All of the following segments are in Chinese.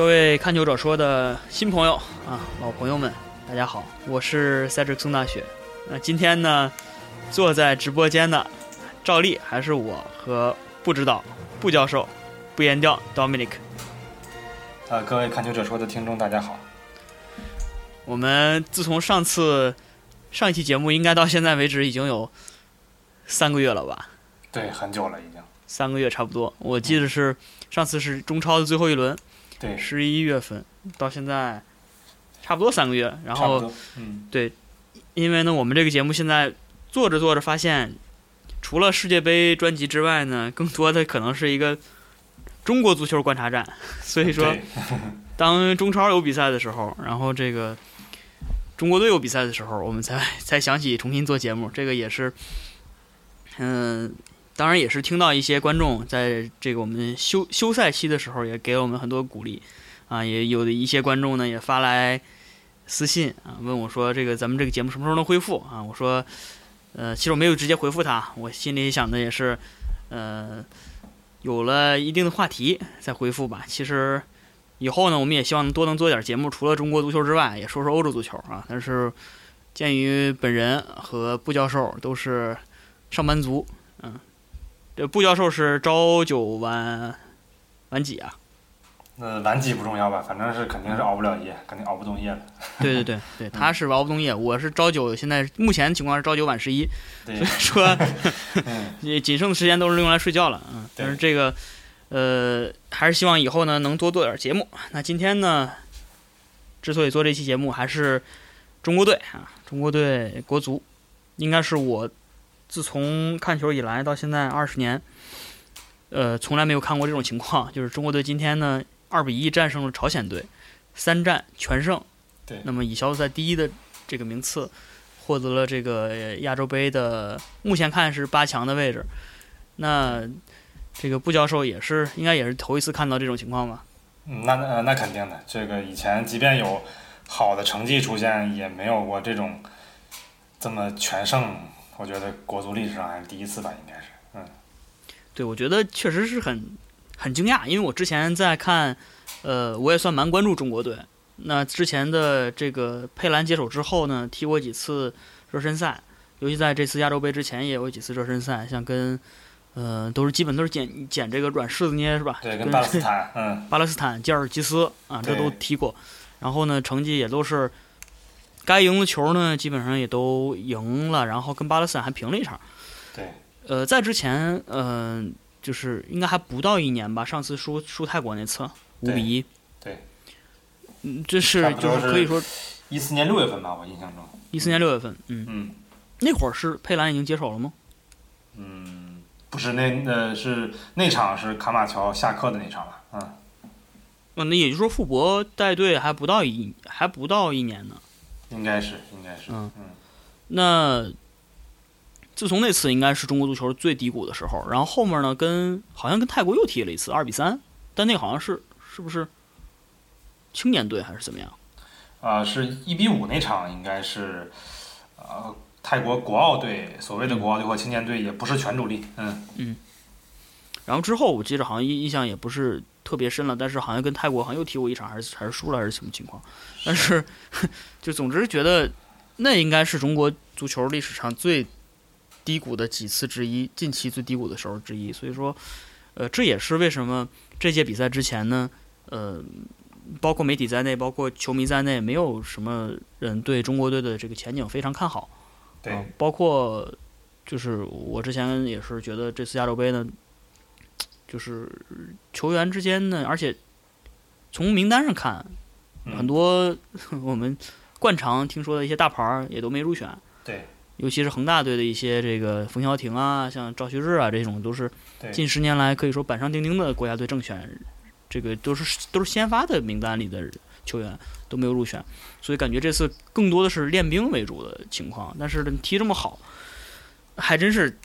各位看球者说的新朋友啊，老朋友们，大家好，我是赛哲松大雪。那今天呢，坐在直播间的，照例还是我和不指导不教授不言调 Dominic。呃，各位看球者说的听众，大家好。我们自从上次上一期节目，应该到现在为止已经有三个月了吧？对，很久了已经。三个月差不多，我记得是上次是中超的最后一轮。对，十一月份到现在差不多三个月，然后，嗯，对，因为呢，我们这个节目现在做着做着发现，除了世界杯专辑之外呢，更多的可能是一个中国足球观察站。所以说，当中超有比赛的时候，然后这个中国队有比赛的时候，我们才才想起重新做节目。这个也是，嗯。当然也是听到一些观众在这个我们休休赛期的时候也给我们很多鼓励，啊，也有的一些观众呢也发来私信啊，问我说这个咱们这个节目什么时候能恢复啊？我说，呃，其实我没有直接回复他，我心里想的也是，呃，有了一定的话题再回复吧。其实以后呢，我们也希望能多能做点节目，除了中国足球之外，也说说欧洲足球啊。但是鉴于本人和布教授都是上班族，嗯。这布教授是朝九晚晚几啊？那晚几不重要吧，反正是肯定是熬不了夜，肯定熬不动夜了。对对对对，他是熬不动夜，我是朝九，现在目前情况是朝九晚十一，所以 说，你仅剩的时间都是用来睡觉了嗯。但是这个，呃，还是希望以后呢能多做点节目。那今天呢，之所以做这期节目，还是中国队啊，中国队国足，应该是我。自从看球以来到现在二十年，呃，从来没有看过这种情况。就是中国队今天呢，二比一战胜了朝鲜队，三战全胜。对。那么以小组赛第一的这个名次，获得了这个亚洲杯的目前看是八强的位置。那这个布教授也是应该也是头一次看到这种情况吧？嗯，那那那肯定的。这个以前即便有好的成绩出现，也没有过这种这么全胜。我觉得国足历史上还是第一次吧，应该是，嗯，对，我觉得确实是很很惊讶，因为我之前在看，呃，我也算蛮关注中国队。那之前的这个佩兰接手之后呢，踢过几次热身赛，尤其在这次亚洲杯之前也有几次热身赛，像跟，呃，都是基本都是捡捡这个软柿子捏是吧？对，跟巴勒斯坦，嗯，巴勒斯坦、吉尔吉斯啊，这都踢过，然后呢，成绩也都是。该赢的球呢，基本上也都赢了，然后跟巴勒斯坦还平了一场。对。呃，在之前，嗯，就是应该还不到一年吧，上次输输泰国那次五比一。对。嗯，这是就是可以说。一四年六月份吧，我印象中。一四年六月份，嗯。嗯。那会儿是佩兰已经接手了吗？嗯，不是，那呃是那场是卡马乔下课的那场了，嗯。那也就是说，傅博带队还不到一还不到一年呢。应该是，应该是。嗯嗯，那自从那次应该是中国足球最低谷的时候，然后后面呢，跟好像跟泰国又踢了一次二比三，但那好像是是不是青年队还是怎么样？啊，是一比五那场应该是，呃，泰国国奥队，所谓的国奥队或青年队也不是全主力。嗯嗯。然后之后我记得好像印印象也不是特别深了，但是好像跟泰国好像又踢过一场，还是还是输了还是什么情况？但是 就总之觉得那应该是中国足球历史上最低谷的几次之一，近期最低谷的时候之一。所以说，呃，这也是为什么这届比赛之前呢，呃，包括媒体在内，包括球迷在内，没有什么人对中国队的这个前景非常看好。对，包括就是我之前也是觉得这次亚洲杯呢。就是球员之间呢，而且从名单上看，很多 我们惯常听说的一些大牌儿也都没入选。对，尤其是恒大队的一些这个冯潇霆啊，像赵旭日啊这种，都是近十年来可以说板上钉钉的国家队正选，这个都是都是先发的名单里的球员都没有入选，所以感觉这次更多的是练兵为主的情况。但是踢这么好，还真是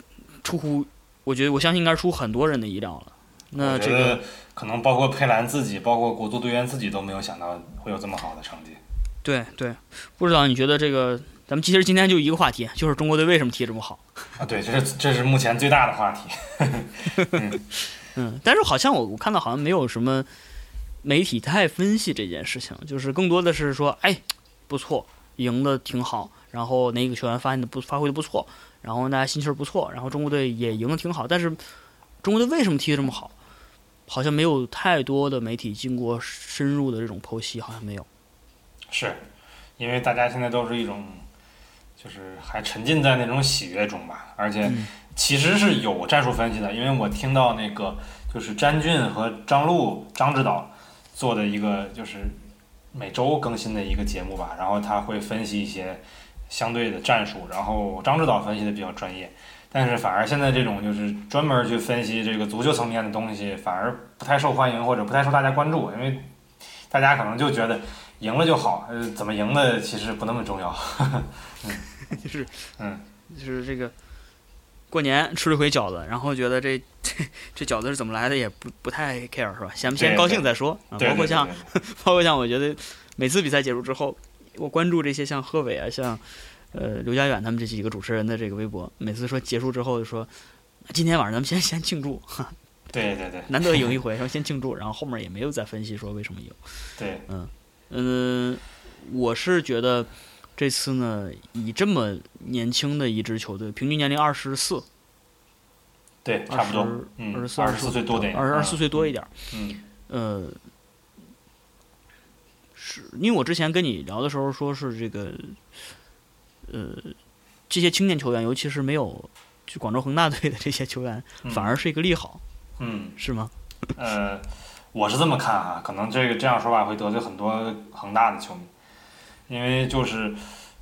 出乎我觉得我相信应该是出很多人的意料了。那这个可能包括佩兰自己，包括国足队员自己都没有想到会有这么好的成绩。对对，不知道你觉得这个？咱们其实今天就一个话题，就是中国队为什么踢这么好？啊，对，这是这是目前最大的话题。嗯，但是好像我我看到好像没有什么媒体太分析这件事情，就是更多的是说，哎，不错，赢的挺好，然后哪个球员发现的不发挥的不错，然后大家心气儿不错，然后中国队也赢的挺好，但是中国队为什么踢得这么好？好像没有太多的媒体经过深入的这种剖析，好像没有。是，因为大家现在都是一种，就是还沉浸在那种喜悦中吧，而且其实是有战术分析的，因为我听到那个就是詹俊和张璐张指导做的一个就是每周更新的一个节目吧，然后他会分析一些相对的战术，然后张指导分析的比较专业。但是反而现在这种就是专门去分析这个足球层面的东西，反而不太受欢迎或者不太受大家关注，因为大家可能就觉得赢了就好，呃，怎么赢的其实不那么重要。嗯，就是，嗯，就是这个过年吃了回饺子，然后觉得这这 这饺子是怎么来的也不不太 care 是吧？先先高兴再说啊。包括像包括像我觉得每次比赛结束之后，我关注这些像贺炜啊，像。呃，刘家远他们这几个主持人的这个微博，每次说结束之后就说，今天晚上咱们先先庆祝，哈。对对对，难得赢一回，说先庆祝，然后后面也没有再分析说为什么赢。对，嗯嗯，我是觉得这次呢，以这么年轻的一支球队，平均年龄二十四，对，差不多，二十四二十四岁多点，二二十四岁多一点，嗯，呃，是因为我之前跟你聊的时候说是这个。呃，这些青年球员，尤其是没有去广州恒大队的这些球员，反而是一个利好，嗯，是吗？呃，我是这么看啊，可能这个这样说法会得罪很多恒大的球迷，因为就是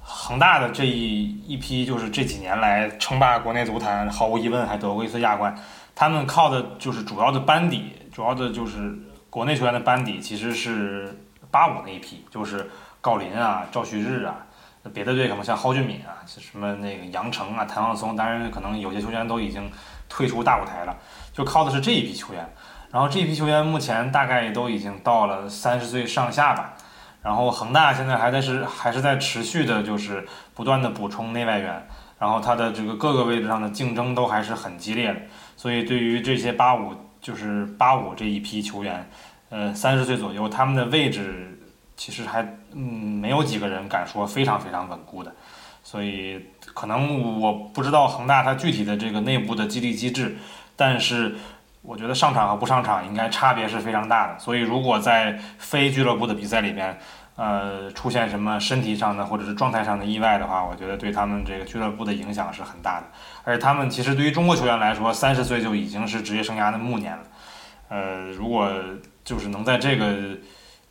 恒大的这一一批，就是这几年来称霸国内足坛，毫无疑问还得过一次亚冠，他们靠的就是主要的班底，主要的就是国内球员的班底，其实是八五那一批，就是郜林啊、赵旭日啊。别的队可能像蒿俊闵啊，什么那个杨成啊、谭望松，当然可能有些球员都已经退出大舞台了，就靠的是这一批球员。然后这一批球员目前大概都已经到了三十岁上下吧。然后恒大现在还在是还是在持续的，就是不断的补充内外援。然后他的这个各个位置上的竞争都还是很激烈的。所以对于这些八五就是八五这一批球员，呃，三十岁左右，他们的位置。其实还嗯没有几个人敢说非常非常稳固的，所以可能我不知道恒大它具体的这个内部的激励机制，但是我觉得上场和不上场应该差别是非常大的。所以如果在非俱乐部的比赛里边，呃出现什么身体上的或者是状态上的意外的话，我觉得对他们这个俱乐部的影响是很大的。而且他们其实对于中国球员来说，三十岁就已经是职业生涯的暮年了。呃，如果就是能在这个。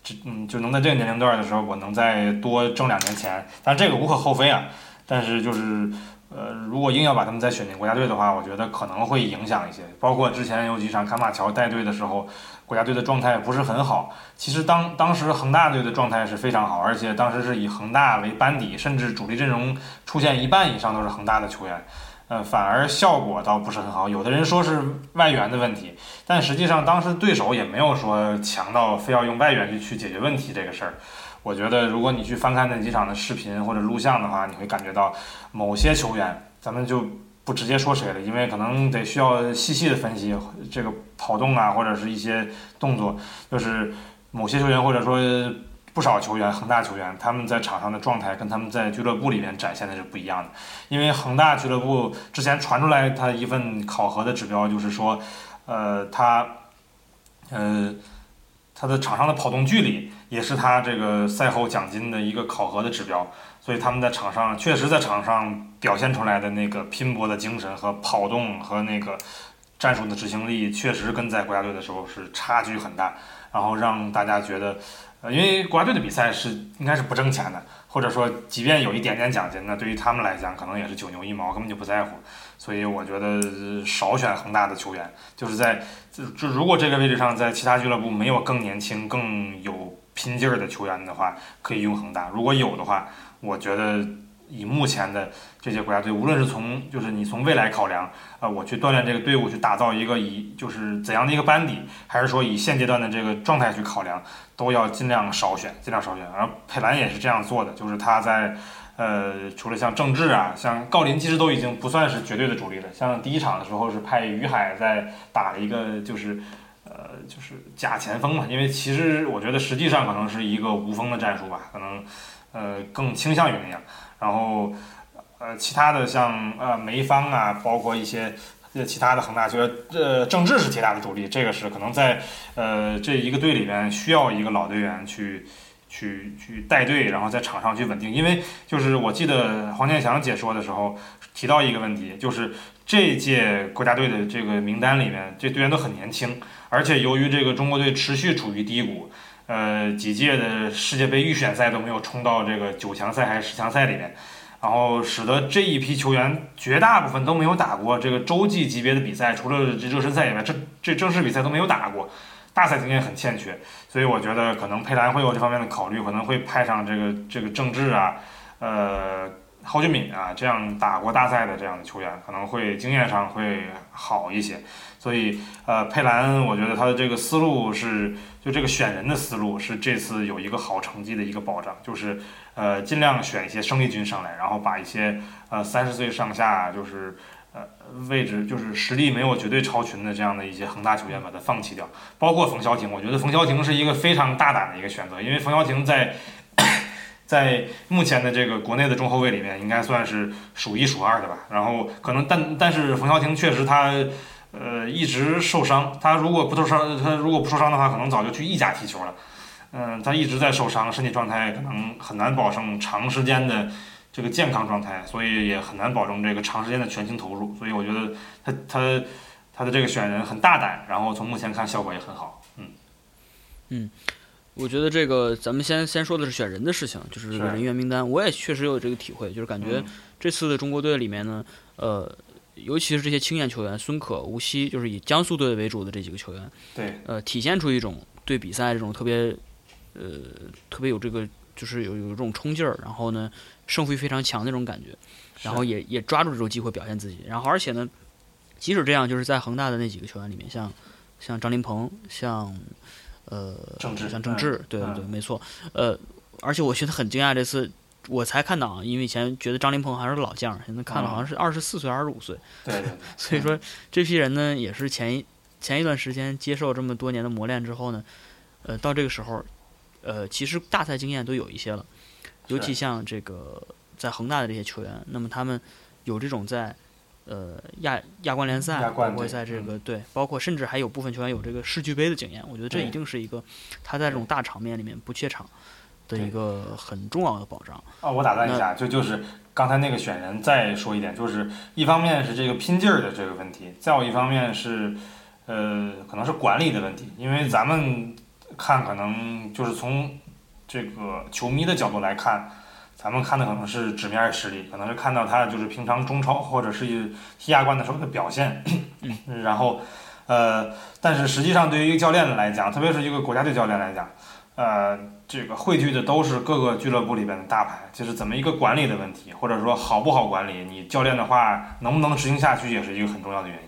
这嗯，就能在这个年龄段的时候，我能再多挣两年钱，但这个无可厚非啊。但是就是，呃，如果硬要把他们再选进国家队的话，我觉得可能会影响一些。包括之前有几场坎马乔带队的时候，国家队的状态不是很好。其实当当时恒大队的状态是非常好，而且当时是以恒大为班底，甚至主力阵容出现一半以上都是恒大的球员。呃，反而效果倒不是很好。有的人说是外援的问题，但实际上当时对手也没有说强到非要用外援去去解决问题这个事儿。我觉得如果你去翻看那几场的视频或者录像的话，你会感觉到某些球员，咱们就不直接说谁了，因为可能得需要细细的分析这个跑动啊，或者是一些动作，就是某些球员或者说。不少球员，恒大球员，他们在场上的状态跟他们在俱乐部里面展现的是不一样的。因为恒大俱乐部之前传出来，他一份考核的指标就是说，呃，他，呃，他的场上的跑动距离也是他这个赛后奖金的一个考核的指标。所以他们在场上确实在场上表现出来的那个拼搏的精神和跑动和那个战术的执行力，确实跟在国家队的时候是差距很大，然后让大家觉得。呃，因为国家队的比赛是应该是不挣钱的，或者说即便有一点点奖金，那对于他们来讲可能也是九牛一毛，根本就不在乎。所以我觉得少选恒大的球员，就是在就就如果这个位置上在其他俱乐部没有更年轻、更有拼劲儿的球员的话，可以用恒大；如果有的话，我觉得。以目前的这些国家队，无论是从就是你从未来考量，呃，我去锻炼这个队伍，去打造一个以就是怎样的一个班底，还是说以现阶段的这个状态去考量，都要尽量少选，尽量少选。而佩兰也是这样做的，就是他在呃，除了像郑智啊，像郜林，其实都已经不算是绝对的主力了。像第一场的时候是派于海在打了一个就是呃，就是假前锋嘛，因为其实我觉得实际上可能是一个无锋的战术吧，可能呃更倾向于那样。然后呃，其他的像呃梅方啊，包括一些其他的恒大球员，呃，郑智是铁打的主力，这个是可能在呃这一个队里面需要一个老队员去去去带队，然后在场上去稳定。因为就是我记得黄健翔解说的时候提到一个问题，就是这届国家队的这个名单里面，这队员都很年轻。而且由于这个中国队持续处于低谷，呃，几届的世界杯预选赛都没有冲到这个九强赛还是十强赛里面，然后使得这一批球员绝大部分都没有打过这个洲际级别的比赛，除了这热身赛以外，这这正式比赛都没有打过，大赛经验很欠缺，所以我觉得可能佩兰会有这方面的考虑，可能会派上这个这个郑智啊，呃。郝俊敏啊，这样打过大赛的这样的球员，可能会经验上会好一些。所以，呃，佩兰，我觉得他的这个思路是，就这个选人的思路是这次有一个好成绩的一个保障，就是呃，尽量选一些生力军上来，然后把一些呃三十岁上下，就是呃位置就是实力没有绝对超群的这样的一些恒大球员把它放弃掉。包括冯潇霆，我觉得冯潇霆是一个非常大胆的一个选择，因为冯潇霆在。在目前的这个国内的中后卫里面，应该算是数一数二的吧。然后可能，但但是冯潇霆确实他，呃，一直受伤。他如果不受伤，他如果不受伤的话，可能早就去意甲踢球了。嗯，他一直在受伤，身体状态可能很难保证长时间的这个健康状态，所以也很难保证这个长时间的全情投入。所以我觉得他他他的这个选人很大胆，然后从目前看效果也很好。嗯嗯。我觉得这个咱们先先说的是选人的事情，就是人员名单。我也确实有这个体会，就是感觉这次的中国队里面呢，呃，尤其是这些青年球员，孙可、吴曦，就是以江苏队为主的这几个球员，对，呃，体现出一种对比赛这种特别，呃，特别有这个，就是有有这种冲劲儿，然后呢，胜负欲非常强那种感觉，然后也也抓住这种机会表现自己。然后而且呢，即使这样，就是在恒大的那几个球员里面，像像张琳芃，像。呃，政治像郑智，对对对，没错。呃，而且我觉得很惊讶，这次我才看到啊，因为以前觉得张琳芃还是老将，现在看了好像是二十四岁、二十五岁。对。所以说，这批人呢，也是前一前一段时间接受这么多年的磨练之后呢，呃，到这个时候，呃，其实大赛经验都有一些了，尤其像这个在恒大的这些球员，那么他们有这种在。呃，亚亚冠联赛，包括在这个对，包括甚至还有部分球员有这个世俱杯的经验，我觉得这一定是一个他在这种大场面里面不怯场的一个很重要的保障。啊，我打断一下，就就是刚才那个选人，再说一点，就是一方面是这个拼劲儿的这个问题，再有一方面是呃，可能是管理的问题，因为咱们看可能就是从这个球迷的角度来看。咱们看的可能是纸面实力，可能是看到他就是平常中超或者是踢亚冠的时候的表现，然后，呃，但是实际上对于一个教练来讲，特别是一个国家队教练来讲，呃，这个汇聚的都是各个俱乐部里边的大牌，就是怎么一个管理的问题，或者说好不好管理，你教练的话能不能执行下去，也是一个很重要的原因。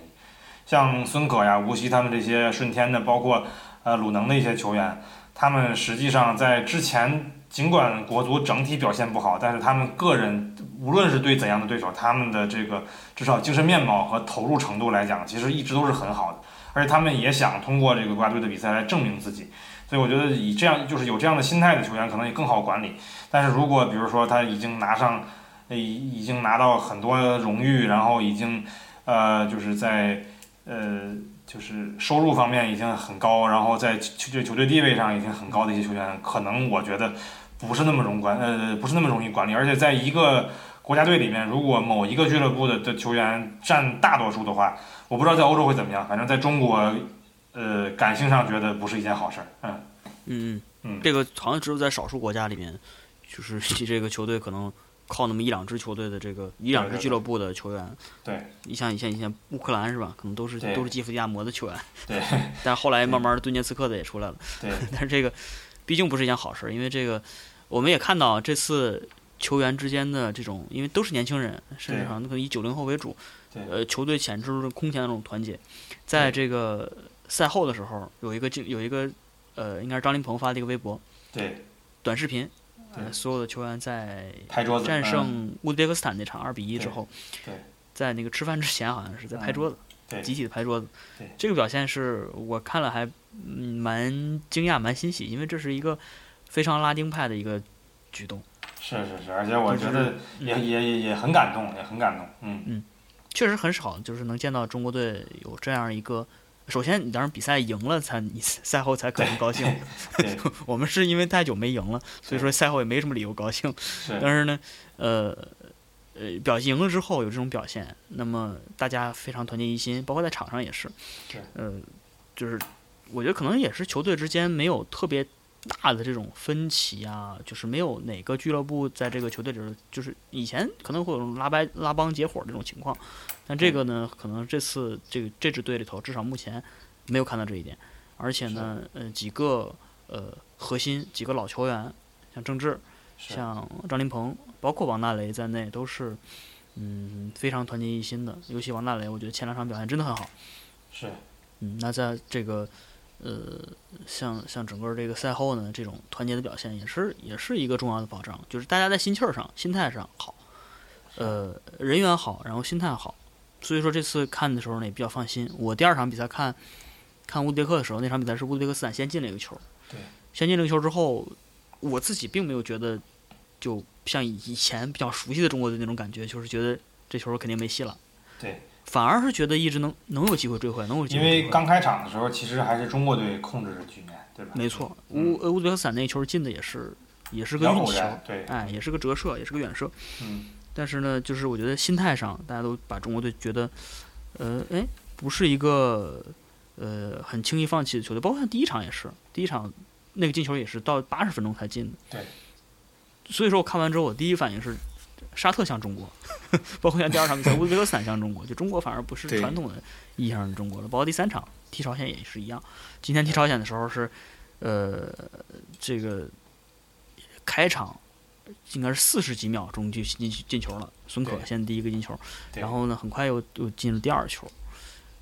像孙可呀、吴曦他们这些顺天的，包括呃鲁能的一些球员，他们实际上在之前。尽管国足整体表现不好，但是他们个人无论是对怎样的对手，他们的这个至少精神面貌和投入程度来讲，其实一直都是很好的。而且他们也想通过这个国家队的比赛来证明自己。所以我觉得以这样就是有这样的心态的球员，可能也更好管理。但是如果比如说他已经拿上，已已经拿到很多荣誉，然后已经呃就是在呃就是收入方面已经很高，然后在球队球队地位上已经很高的一些球员，可能我觉得。不是那么容管，呃，不是那么容易管理，而且在一个国家队里面，如果某一个俱乐部的的球员占大多数的话，我不知道在欧洲会怎么样，反正在中国，呃，感性上觉得不是一件好事儿，嗯，嗯嗯，这个好像只有在少数国家里面，就是这个球队可能靠那么一两支球队的这个一两支俱乐部的球员，对，你像以前以前乌克兰是吧，可能都是都是基辅迪亚摩的球员，对，但后来慢慢顿涅茨克的也出来了，对，但是这个。毕竟不是一件好事，因为这个，我们也看到这次球员之间的这种，因为都是年轻人，甚至可能以九零后为主，呃，球队显示出空前的那种团结。在这个赛后的时候，有一个镜，有一个，呃，应该是张琳芃发的一个微博，对，短视频，所有的球员在拍桌子，战胜乌兹别克斯坦那场二比一之后，对，在那个吃饭之前好像是在拍桌子，对。集体的拍桌子。对，这个表现是我看了还嗯蛮惊讶、蛮欣喜，因为这是一个非常拉丁派的一个举动。是是是，而且我就是觉得嗯。也也也也很感动，也很感动。嗯。嗯，确实很少，就是能见到中国队有这样一个。首先，你当然比赛赢了才，你赛后才可能高兴。我们是因为太久没赢了，所以说赛后也没什么理由高兴。是但是呢，呃，呃，表赢了之后有这种表现，那么大家非常团结一心，包括在场上也是是。呃，就是我觉得可能也是球队之间没有特别大的这种分歧啊，就是没有哪个俱乐部在这个球队里头，就是以前可能会有拉掰、拉帮结伙这种情况，但这个呢，可能这次这个这支队里头，至少目前没有看到这一点，而且呢，呃，几个呃核心几个老球员，像郑智。像张琳芃，包括王大雷在内，都是嗯非常团结一心的。尤其王大雷，我觉得前两场表现真的很好。是嗯，那在这个呃像像整个这个赛后呢，这种团结的表现也是也是一个重要的保障，就是大家在心气儿上、心态上好，呃人缘好，然后心态好。所以说这次看的时候呢也比较放心。我第二场比赛看看乌兹别克的时候，那场比赛是乌兹别克斯坦先进了一个球。对。先进了一个球之后，我自己并没有觉得就像以前比较熟悉的中国队那种感觉，就是觉得这球肯定没戏了。对。反而是觉得一直能能有机会追回，能有机会追回。为刚开场的时候，其实还是中国队控制着局面，对吧？没错，嗯乌呃乌兹别克斯坦那球进的也是也是个运球，比较偶然，对，哎，也是个折射，也是个远射。嗯，但是呢，就是我觉得心态上，大家都把中国队觉得，呃，哎，不是一个呃很轻易放弃的球队。包括像第一场也是，第一场那个进球也是到八十分钟才进的。对。所以说我看完之后，我第一反应是沙特像中国，包括像第二场比赛乌兹别克斯坦像中国，就中国反而不是传统的意义上的中国了。包括第三场踢朝鲜也是一样，今天踢朝鲜的时候是，呃，这个开场应该是四十几秒钟就进进球了，孙可对先第一个进球，然后呢很快又又进了第二球，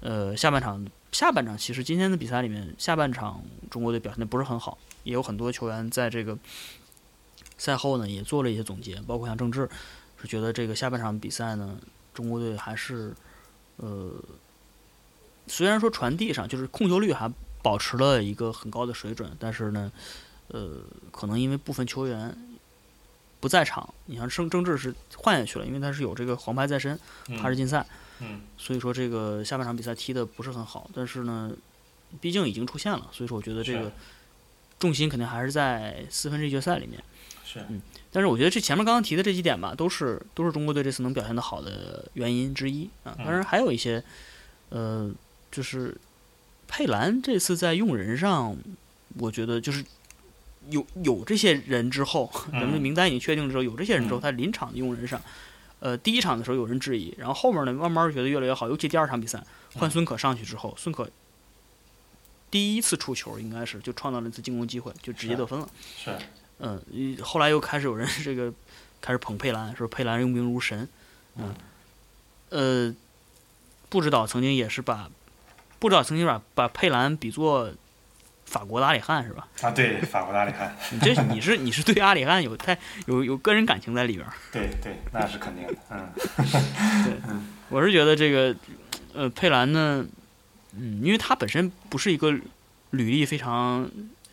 呃，下半场下半场其实今天的比赛里面，下半场中国队表现的不是很好，也有很多球员在这个赛后呢也做了一些总结，包括像郑智是觉得这个下半场比赛呢，中国队还是呃，虽然说传递上就是控球率还保持了一个很高的水准，但是呢，呃，可能因为部分球员不在场，你像郑郑智是换下去了，因为他是有这个黄牌在身，他是禁赛，嗯，所以说这个下半场比赛踢的不是很好，但是呢，毕竟已经出现了，所以说我觉得这个重心肯定还是在四分之一决赛里面。是。但是我觉得这前面刚刚提的这几点吧，都是都是中国队这次能表现的好的原因之一啊。当然还有一些，呃，就是佩兰这次在用人上，我觉得就是有有这些人之后，咱们的名单已经确定之后，有这些人之后，嗯。他临场的用人上，呃，第一场的时候有人质疑，然后后面呢慢慢觉得越来越好，尤其第二场比赛换孙可上去之后，孙可第一次出球应该是就创造了一次进攻机会，就直接得分了。是，嗯，一后来又开始有人这个开始捧佩兰，说佩兰用兵如神。嗯，呃，不知道曾经也是把，不知道曾经把把佩兰比作法国的阿里汉是吧？啊，对，法国的阿里汉，你这你是你是对阿里汉有太有有个人感情在里边儿。对对，那是肯定的，嗯，我是觉得这个，呃，佩兰呢，嗯，因为他本身不是一个履历非常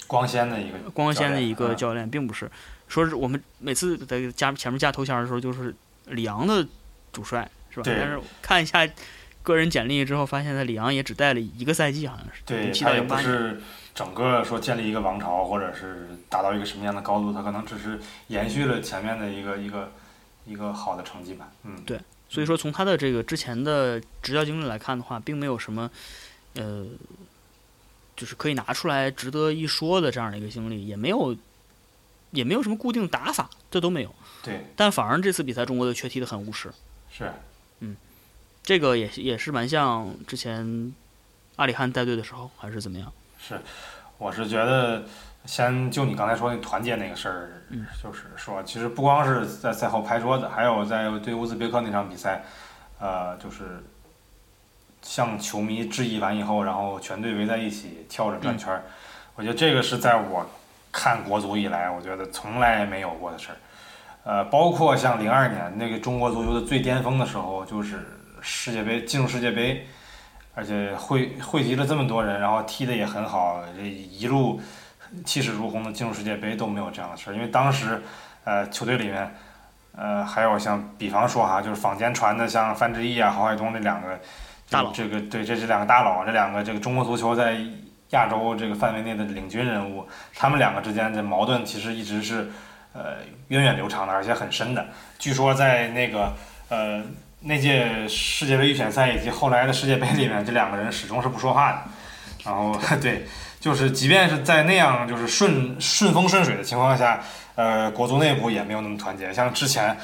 光鲜的一个光鲜的一个教教练，并不是说是我们每次在加前面加头衔的时候，就是里昂的主帅是吧？但是看一下个人简历之后，发现他里昂也只带了一个赛季，好像是对，他也不。是整个说建立一个王朝，或者是达到一个什么样的高度，他可能只是延续了前面的一个一个一个好的成绩吧，嗯，对所以说，从他的这个之前的执教经历来看的话，并没有什么，呃，就是可以拿出来值得一说的这样的一个经历，也没有，也没有什么固定打法，这都没有。对，但反而这次比赛中国队却踢得很务实，是，嗯这个也也是蛮像之前阿里汉带队的时候，还是怎么样？是，我是觉得，先就你刚才说那团结那个事儿，嗯就是说，其实不光是在赛后拍桌子，还有在对乌兹别克那场比赛，呃，就是向球迷致意完以后，然后全队围在一起跳着转圈儿，我觉得这个是在我看国足以来，我觉得从来没有过的事儿。呃，包括像零二年那个中国足球的最巅峰的时候，就是世界杯进入世界杯，而且汇汇集了这么多人，然后踢的也很好，这一路气势如虹的进入世界杯都没有这样的事儿。因为当时，呃，球队里面，呃，还有像比方说哈，就是坊间传的像范志毅啊、郝海东这两个大佬，这个对，这是两个大佬，这两个这个中国足球在亚洲这个范围内的领军人物，他们两个之间的矛盾其实一直是呃源远流长的，而且很深的。据说在那个呃。那届世界杯预选赛以及后来的世界杯里面，这两个人始终是不说话的。然后 对，就是即便是在那样就是顺顺风顺水的情况下，呃，国足内部也没有那么团结。像之前，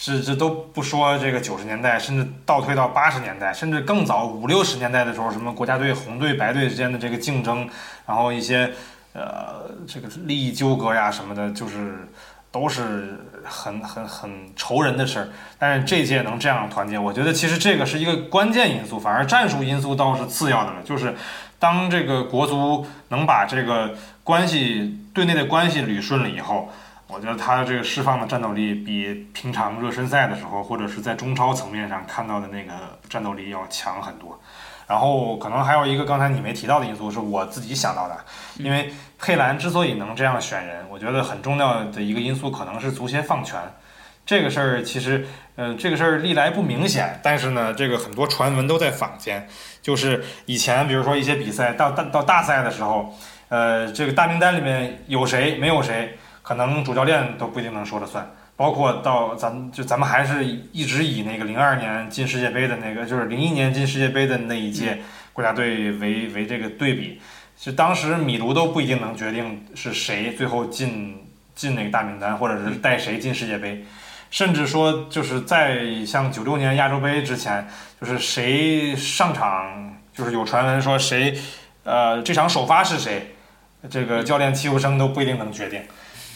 这这都不说这个九十年代，甚至倒推到八十年代，甚至更早五六十年代的时候，什么国家队红队白队之间的这个竞争，然后一些呃这个利益纠葛呀什么的，就是都是。很很很愁人的事儿，但是这届能这样团结，我觉得其实这个是一个关键因素，反而战术因素倒是次要的了。就是当这个国足能把这个关系队内的关系捋顺了以后，我觉得他这个释放的战斗力比平常热身赛的时候或者是在中超层面上看到的那个战斗力要强很多。然后可能还有一个刚才你没提到的因素是我自己想到的，因为佩兰之所以能这样选人，我觉得很重要的一个因素可能是足协放权。这个事儿其实，嗯，这个事儿历来不明显，但是呢，这个很多传闻都在坊间。就是以前比如说一些比赛到大到大赛的时候，呃，这个大名单里面有谁没有谁，可能主教练都不一定能说了算。包括到咱们就咱们还是一直以那个零二年进世界杯的那个，就是零一年进世界杯的那一届国家队为为这个对比，其实当时米卢都不一定能决定是谁最后进进那个大名单，或者是带谁进世界杯，甚至说就是在像九六年亚洲杯之前，就是谁上场，就是有传闻说谁，呃，这场首发是谁，这个教练戚务生都不一定能决定。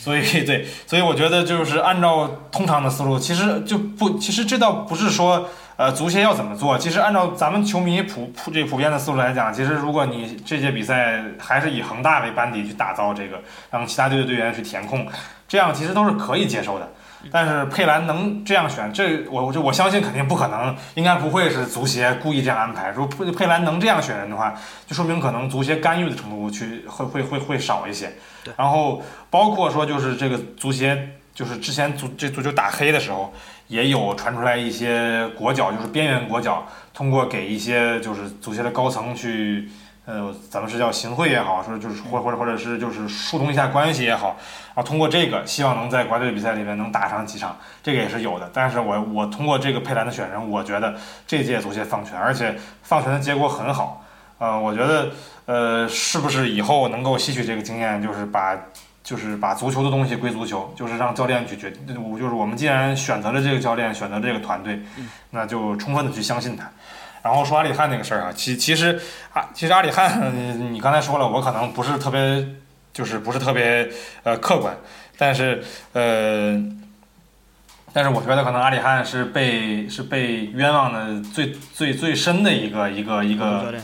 所以 对，所以我觉得就是按照通常的思路，其实就不，其实这倒不是说，呃，足协要怎么做。其实按照咱们球迷普普这普遍的思路来讲，其实如果你这届比赛还是以恒大为班底去打造这个，让其他队的队员去填空，这样其实都是可以接受的。但是佩兰能这样选，这我我我相信肯定不可能，应该不会是足协故意这样安排。如果佩佩兰能这样选人的话，就说明可能足协干预的程度去会会会会少一些。然后包括说就是这个足协，就是之前足这足球打黑的时候，也有传出来一些国脚，就是边缘国脚，通过给一些就是足协的高层去。呃，咱们是叫行贿也好，说就是或或者或者是就是疏通一下关系也好，啊，通过这个希望能在国家队比赛里面能打上几场，这个也是有的。但是我我通过这个佩兰的选人，我觉得这届足协放权，而且放权的结果很好。呃，我觉得呃，是不是以后能够吸取这个经验，就是把就是把足球的东西归足球，就是让教练去决，我就是我们既然选择了这个教练，选择这个团队，那就充分的去相信他。然后说阿里汉那个事儿啊，其其实啊，其实阿里汉，你刚才说了，我可能不是特别，就是不是特别呃客观，但是呃，但是我觉得可能阿里汉是被是被冤枉的最最最深的一个一个一个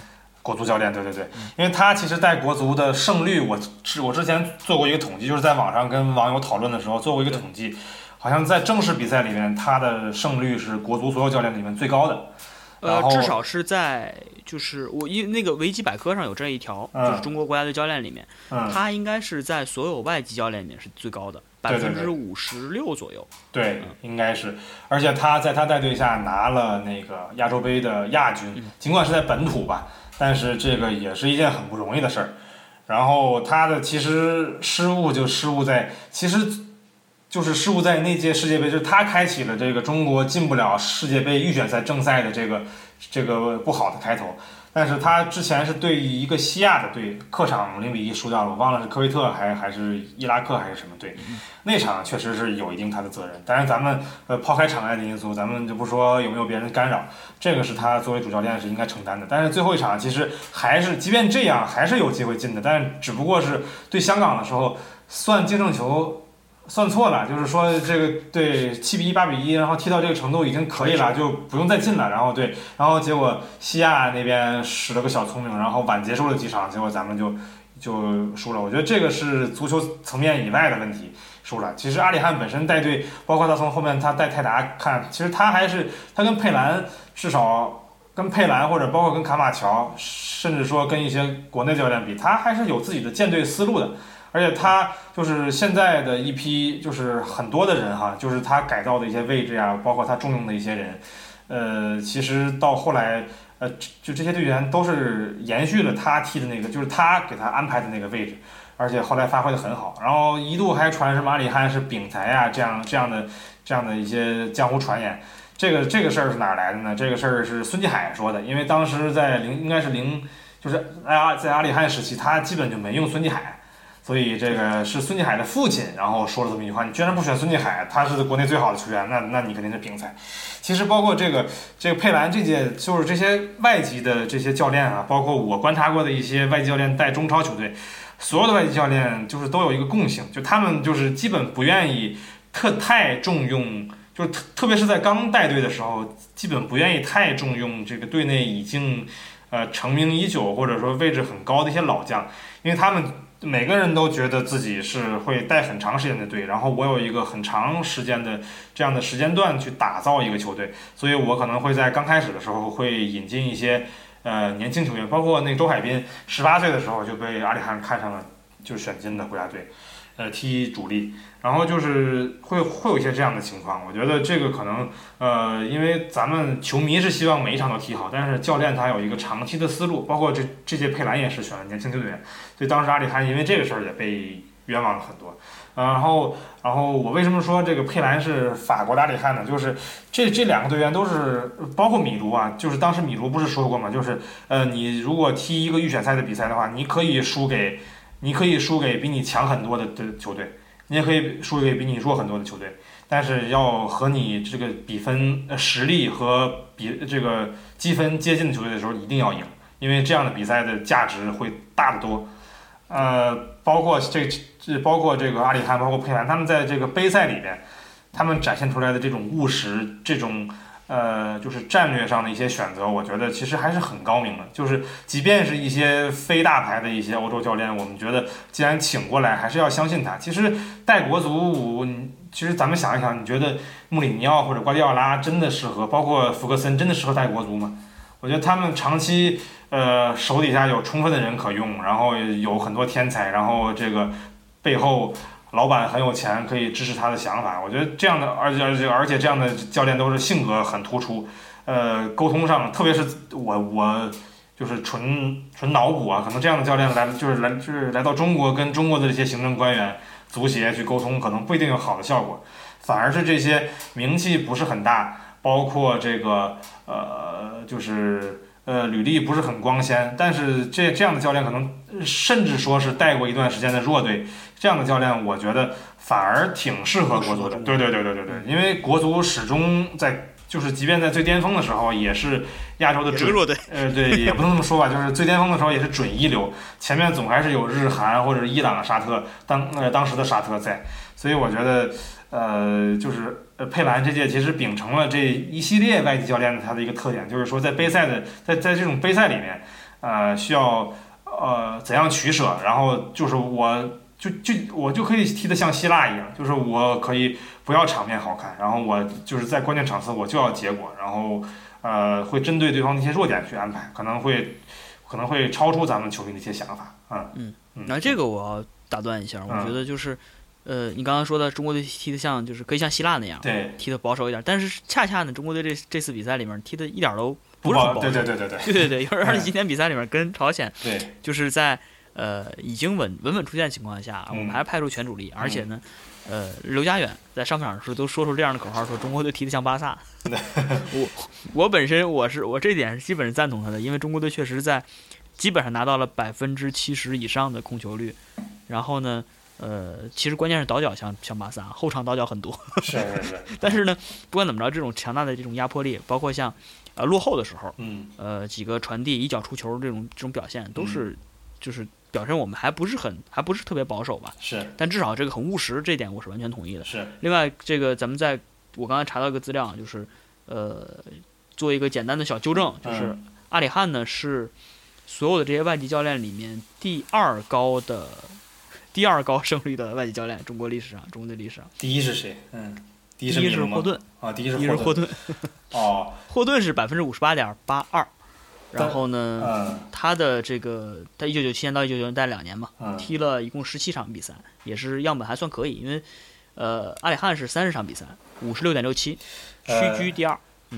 国足教练，对对对，因为他其实带国足的胜率，我是我之前做过一个统计，就是在网上跟网友讨论的时候做过一个统计，好像在正式比赛里面，他的胜率是国足所有教练里面最高的。呃，至少是在就是我因那个维基百科上有这一条，就是中国国家队教练里面，他应该是在所有外籍教练里面是最高的，百分之五十六左右。对，应该是，而且他在他带队下拿了那个亚洲杯的亚军，尽管是在本土吧，但是这个也是一件很不容易的事儿。然后他的其实失误就失误在其实。就是失误在那届世界杯，就是他开启了这个中国进不了世界杯预选赛正赛的这个这个不好的开头。但是他之前是对一个西亚的队，客场零比一输掉了，我忘了是科威特还还是伊拉克还是什么队。那场确实是有一定他的责任。但是咱们呃抛开场外的因素，咱们就不说有没有别人干扰，这个是他作为主教练是应该承担的。但是最后一场其实还是，即便这样还是有机会进的，但是只不过是对香港的时候算净胜球。算错了，就是说这个对七比一八比一，然后踢到这个程度已经可以了，就不用再进了。然后对，然后结果西亚那边使了个小聪明，然后晚结束了几场，结果咱们就就输了。我觉得这个是足球层面以外的问题，输了。其实阿里汉本身带队，包括他从后面他带泰达看，其实他还是他跟佩兰至少跟佩兰或者包括跟卡马乔，甚至说跟一些国内教练比，他还是有自己的舰队思路的。而且他就是现在的一批，就是很多的人哈，就是他改造的一些位置呀，包括他重用的一些人，呃，其实到后来，呃，就这些队员都是延续了他踢的那个，就是他给他安排的那个位置，而且后来发挥的很好。然后一度还传什么阿里汉是丙才啊，这样这样的这样的一些江湖传言。这个这个事儿是哪儿来的呢？这个事儿是孙继海说的，因为当时在零应该是零，就是阿在阿里汉时期，他基本就没用孙继海。所以这个是孙继海的父亲，然后说了这么一句话：“你居然不选孙继海，他是国内最好的球员，那那你肯定是平才。”其实包括这个这个佩兰这届，就是这些外籍的这些教练啊，包括我观察过的一些外籍教练带中超球队，所有的外籍教练就是都有一个共性，就他们就是基本不愿意特太重用，就是特特别是在刚带队的时候，基本不愿意太重用这个队内已经呃成名已久或者说位置很高的一些老将，因为他们。每个人都觉得自己是会带很长时间的队，然后我有一个很长时间的这样的时间段去打造一个球队，所以我可能会在刚开始的时候会引进一些呃年轻球员，包括那周海滨十八岁的时候就被阿里汉看上了，就选进了国家队，呃踢主力。然后就是会会有一些这样的情况，我觉得这个可能，呃，因为咱们球迷是希望每一场都踢好，但是教练他有一个长期的思路，包括这这届佩兰也是选了年轻球员，所以当时阿里汉因为这个事儿也被冤枉了很多。然后，然后我为什么说这个佩兰是法国的阿里汉呢？就是这这两个队员都是，包括米卢啊，就是当时米卢不是说过吗？就是呃，你如果踢一个预选赛的比赛的话，你可以输给，你可以输给比你强很多的的球队。你也可以输给比你弱很多的球队，但是要和你这个比分、实力和比这个积分接近的球队的时候，一定要赢，因为这样的比赛的价值会大得多。呃，包括这这包括这个阿里汉，包括佩兰，他们在这个杯赛里边，他们展现出来的这种务实，这种。呃，就是战略上的一些选择，我觉得其实还是很高明的。就是即便是一些非大牌的一些欧洲教练，我们觉得既然请过来，还是要相信他。其实带国足，其实咱们想一想，你觉得穆里尼奥或者瓜迪奥拉真的适合？包括福格森真的适合带国足吗？我觉得他们长期呃手底下有充分的人可用，然后有很多天才，然后这个背后。老板很有钱，可以支持他的想法。我觉得这样的，而且而且而且这样的教练都是性格很突出，呃，沟通上，特别是我我就是纯纯脑补啊，可能这样的教练来就是来就是来到中国跟中国的这些行政官员、足协去沟通，可能不一定有好的效果，反而是这些名气不是很大，包括这个呃就是呃履历不是很光鲜，但是这这样的教练可能甚至说是带过一段时间的弱队。这样的教练，我觉得反而挺适合国足的。对对对对对对，因为国足始终在，就是即便在最巅峰的时候，也是亚洲的准弱队。呃，对，也不能这么说吧，就是最巅峰的时候也是准一流，前面总还是有日韩或者伊朗、沙特当呃当时的沙特在。所以我觉得，呃，就是呃佩兰这届其实秉承了这一系列外籍教练的他的一个特点，就是说在杯赛的在在这种杯赛里面，呃，需要呃怎样取舍，然后就是我。就就我就可以踢得像希腊一样，就是我可以不要场面好看，然后我就是在关键场次我就要结果，然后呃会针对对方的一些弱点去安排，可能会可能会超出咱们球迷的一些想法嗯。嗯，那这个我要打断一下，我觉得就是呃，你刚刚说的中国队踢的像就是可以像希腊那样，对，踢的保守一点。但是恰恰呢，中国队这这次比赛里面踢的一点都不是很保守，对对对对对对对对。尤其是今天比赛里面跟朝鲜，对，就是在呃已经稳稳稳出线的情况下，我们还派出全主力，而且呢。呃，刘佳远在上半场的时候都说出这样的口号，说中国队踢的像巴萨。我我本身我是我这点是基本是赞同他的，因为中国队确实在基本上拿到了百分之七十以上的控球率。然后呢，呃，其实关键是倒脚像像巴萨，后场倒脚很多。是是是。但是呢，不管怎么着，这种强大的这种压迫力，包括像呃落后的时候，嗯，呃几个传递一脚出球这种这种表现，都是就是。表现我们还不是很，还不是特别保守吧？是，但至少这个很务实，这点我是完全同意的。是。另外，这个咱们在，我刚才查到一个资料，就是，呃，做一个简单的小纠正，就是阿里汉呢是所有的这些外籍教练里面第二高的，第二高胜率的外籍教练，中国历史上，中国队历史上。第一是谁？嗯。第一是霍顿，啊，第一是霍霍顿。霍顿是百分之五十八点八二，然后呢，嗯他的这个他一九九七年到一九九年待两年嘛，嗯踢了一共十七场比赛，也是样本还算可以，因为呃阿里汉是三十场比赛，五十六点六七，屈呃居第二。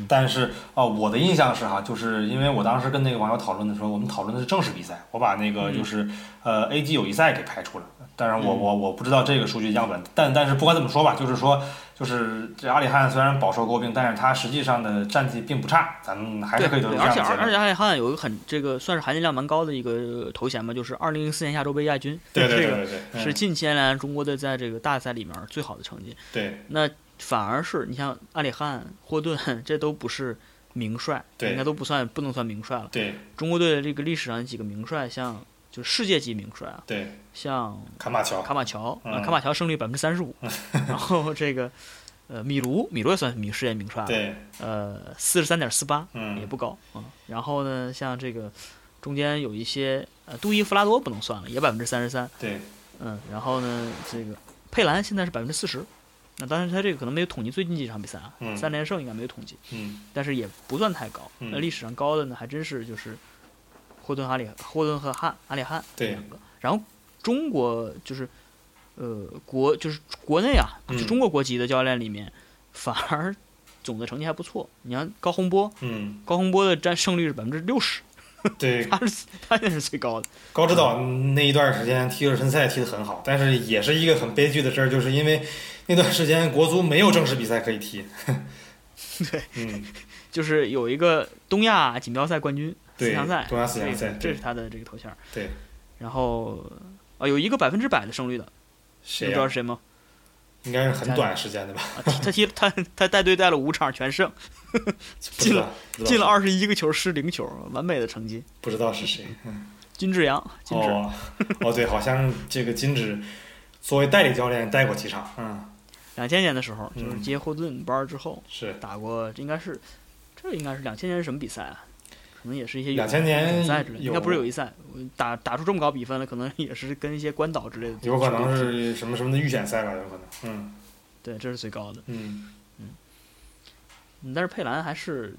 但是哦，我的印象是哈，就是因为我当时跟那个网友讨论的时候，我们讨论的是正式比赛，我把那个嗯就是、呃 A G 友谊赛给排除了。当然我，嗯我我不知道这个数据样本，但但是不管怎么说吧，就是说，就是这阿里汉虽然饱受诟病，但是他实际上的战绩并不差，咱们还是可以得出对，这样的结论。而且而而且阿里汉有一个很这个算是含金量蛮高的一个头衔吧，就是二零零四年亚洲杯亚军，对 对这个对对对，嗯是近些年来中国队在这个大赛里面最好的成绩。对那反而是你像阿里汉、霍顿，这都不是名帅，对应该都不算不能算名帅了。对中国队的这个历史上几个名帅，像就是世界级名帅啊，对，像卡马乔，卡马乔，嗯呃卡马乔胜率百分之三十五，然后这个呃米卢，米卢也算名世界名帅了，对，呃四十三点四八，也嗯不高啊、然后呢，像这个中间有一些呃杜伊弗拉多不能算了，也百分之三十三，对，嗯，然后呢这个佩兰现在是百分之四十。那当然，他这个可能没有统计最近几场比赛啊，嗯三连胜应该没有统计，嗯但是也不算太高。嗯那历史上高的呢，还真是就是霍顿、阿里、霍顿和汉阿里汉这两个。然后中国就是呃国就是国内啊，就嗯中国国籍的教练里面，反而总的成绩还不错。你看高洪波，嗯，高洪波的占胜率是百分之六十，对，他是他现在是最高的。高指导那一段时间踢热身赛踢得很好，但是也是一个很悲剧的事儿，就是因为那段时间国足没有正式比赛可以踢。对，嗯，就是有一个东亚锦标赛冠军四对强赛，，东亚四强赛，这是他的这个头衔。对，然后啊，有一个百分之百的胜率的，你知道是谁吗？应该是很短时间的吧？他踢他他带队带了五场全胜，不知道，不知道是进了二十一个球失零球，完美的成绩。不知道是谁。嗯，金志扬，金志，哦，哦，对，好像这个金志作为代理教练带过几场。嗯，两千年的时候就是嗯接霍顿班之后是打过，应该是这应该是两千年是什么比赛啊？可能也是一些友2000年友赛之类的，应该不是友谊赛。打打出这么高比分了，可能也是跟一些关岛之类的。有可能。是什么什么的预选赛吧？有可能。嗯对，这是最高的。嗯嗯，但是佩兰还是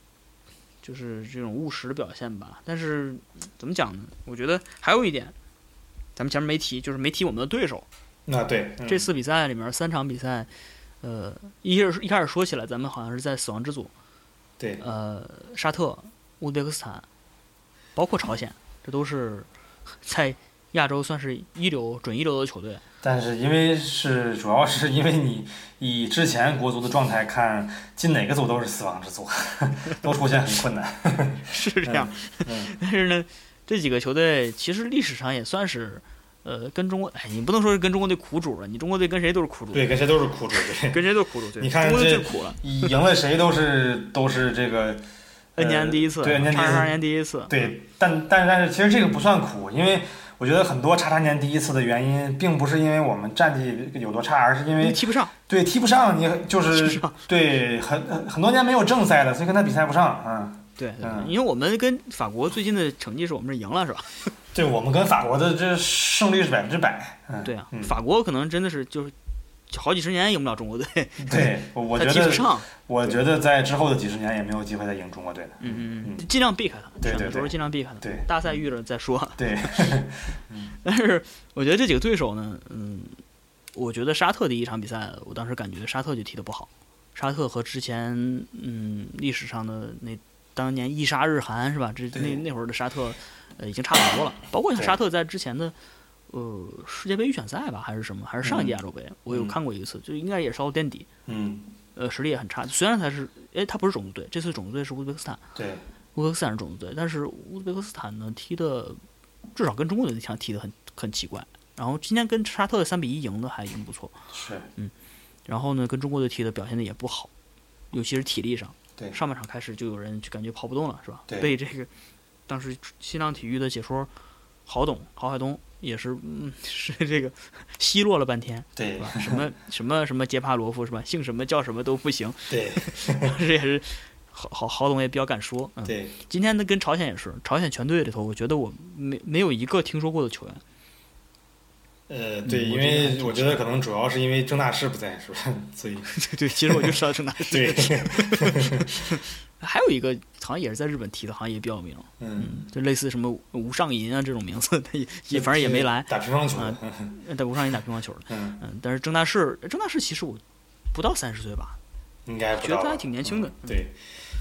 就是这种务实的表现吧。但是嗯怎么讲呢？我觉得还有一点，咱们前面没提，就是没提我们的对手。那对，嗯这次比赛里面三场比赛，呃，一一开始说起来，咱们好像是在死亡之组，对呃，沙特、乌兹别克斯坦，包括朝鲜，这都是 在亚洲算是一流、准一流的球队。但是因为是主要是因为你以之前国足的状态看，进哪个组都是死亡之组，都出现很困难。是这样，嗯，但是呢，这几个球队其实历史上也算是，呃，跟中国，哎，你不能说是跟中国队苦主了，你中国队跟谁都是苦主，对，跟谁都是苦主，对，跟谁都是苦主，对，你看中国队这最苦了赢了谁都是都是这个，N 年第一次，对，N 年第一次叉叉年第一次，对，但但是但是其实这个不算苦，因为我觉得很多叉叉年第一次的原因，并不是因为我们战绩有多差，而是因为踢不上，对踢不上，你就是，对很很很多年没有正赛了，所以跟他比赛不上，嗯。对，对嗯。因为我们跟法国最近的成绩是我们是赢了，是吧？对我们跟法国的这胜率是百分之百，嗯，对啊，嗯、法国可能真的是就是好几十年赢不了中国队，对，我觉得踢不上，我觉得在之后的几十年也没有机会再赢中国队了，嗯嗯嗯。嗯，尽量避开他，对对什么时候尽量避开他，对。大赛遇着再说。对，但是我觉得这几个对手呢，嗯，我觉得沙特第一场比赛，我当时感觉沙特就踢得不好。沙特和之前嗯历史上的那当年一沙日韩是吧？这那那会儿的沙特，呃，已经差很多了。包括像沙特在之前的呃世界杯预选赛吧，还是什么，还是上一届亚洲杯，我有嗯看过一次，就应该也稍微垫底，嗯，呃，实力也很差。虽然他是，哎，他不是种子队，这次种子队是乌兹别克斯坦，对，乌兹别克斯坦是种子队，但是乌兹别克斯坦呢踢的至少跟中国队踢的很很奇怪。然后今天跟沙特三比一赢的还赢不错，是，嗯然后呢跟中国队踢的表现的也不好，尤其是体力上。对上半场开始就有人就感觉跑不动了，是吧？对被这个当时新浪体育的解说郝董郝海东也是嗯 是这个 奚落了半天，对，吧？什么什么什么杰帕罗夫是吧？姓什么叫什么都不行，对，当时也是郝郝郝董也比较敢说，嗯。对，今天呢，跟朝鲜也是，朝鲜全队里头，我觉得我没没有一个听说过的球员，呃，对，嗯因为我觉得可能主要是因为郑大师不在，是吧？所以对对，其实我就知道郑大师。对，还有一个好像也是在日本踢的，好像也比较有名，嗯，就类似什么吴尚银啊这种名字，他 也也反正也没来。打乒乓球。的，呃在吴尚银打乒乓球的，嗯，嗯，但是郑大世，郑大世其实我不到三十岁吧，应该觉得他还挺年轻的。嗯对，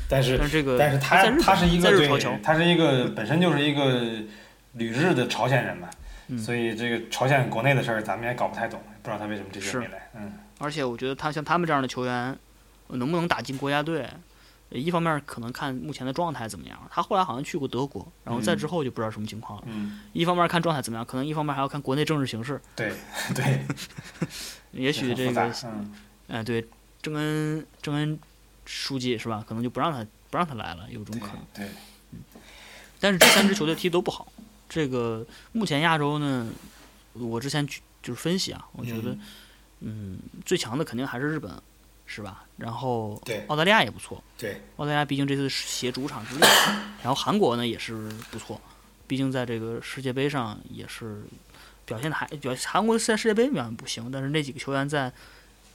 但是但是这个但是他他是一个对他是一个本身就是一个旅日的朝鲜人嘛，嗯。所以这个朝鲜国内的事儿咱们也搞不太懂，不知道他为什么这届是。没来。嗯，而且我觉得他像他们这样的球员，呃能不能打进国家队？呃一方面可能看目前的状态怎么样，他后来好像去过德国，然后再之后就不知道什么情况了。嗯，一方面看状态怎么样，可能一方面还要看国内政治形势。对对，也许这个，嗯哎、对，郑恩郑恩书记是吧？可能就不让他不让他来了，有种可能。对，但是这三支球队踢都不好。这个目前亚洲呢，我之前去就是分析啊，我觉得，嗯，最强的肯定还是日本，是吧？然后对澳大利亚也不错，对，澳大利亚毕竟这次是携主场之力，然后韩国呢也是不错，毕竟在这个世界杯上也是表现的还表韩国在世界杯表现不行，但是那几个球员在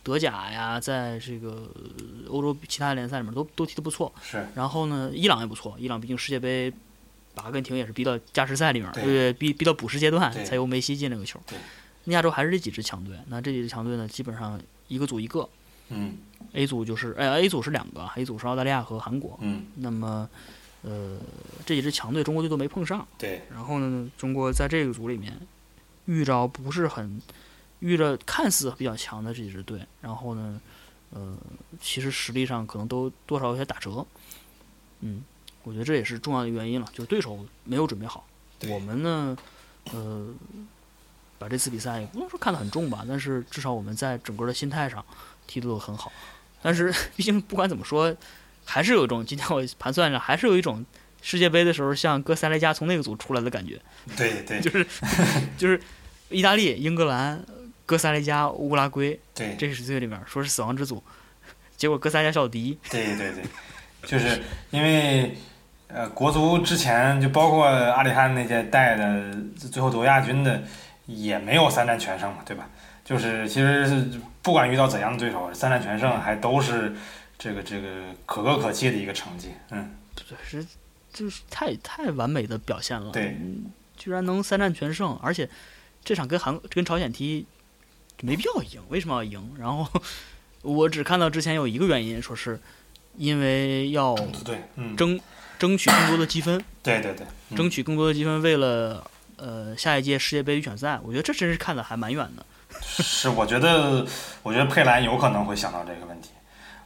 德甲呀，在这个呃欧洲其他联赛里面都都踢得不错。是，然后呢，伊朗也不错，伊朗毕竟世界杯把阿根廷也是逼到加时赛里面，对对，逼逼到补时阶段才由梅西进那个球对。亚洲还是这几支强队，那这几支强队呢，基本上一个组一个嗯，A 组就是，哎，A 组是两个，A 组是澳大利亚和韩国。嗯，那么，呃，这几支强队中国队都没碰上。对，然后呢，中国在这个组里面遇着不是很遇着看似比较强的这几支队，然后呢，呃，其实实力上可能都多少有些打折。嗯，我觉得这也是重要的原因了，就是对手没有准备好。我们呢，呃，把这次比赛也不能说看得很重吧，但是至少我们在整个的心态上踢得都很好。但是毕竟不管怎么说，还是有一种今天我盘算着，还是有一种世界杯的时候像哥斯达黎加从那个组出来的感觉，对对 就是 就是意大利、英格兰、哥斯达黎加、乌拉圭对这是最里面说是死亡之组，结果哥斯达黎加小组第一。对对对，就是因为呃，国足之前就包括阿里汉那届带的最后夺亚军的，也没有三战全胜嘛，对吧？就是其实是不管遇到怎样的对手，三战全胜还都是这个这个可歌可泣的一个成绩。嗯，对，是就是太太完美的表现了，对嗯，居然能三战全胜，而且这场跟韩跟朝鲜踢没必要赢，为什么要赢？然后我只看到之前有一个原因，说是因为要对，嗯，争争取更多的积分，对对对，嗯争取更多的积分，为了呃下一届世界杯预选赛，我觉得这真是看的还蛮远的。是，我觉得，我觉得佩兰有可能会想到这个问题，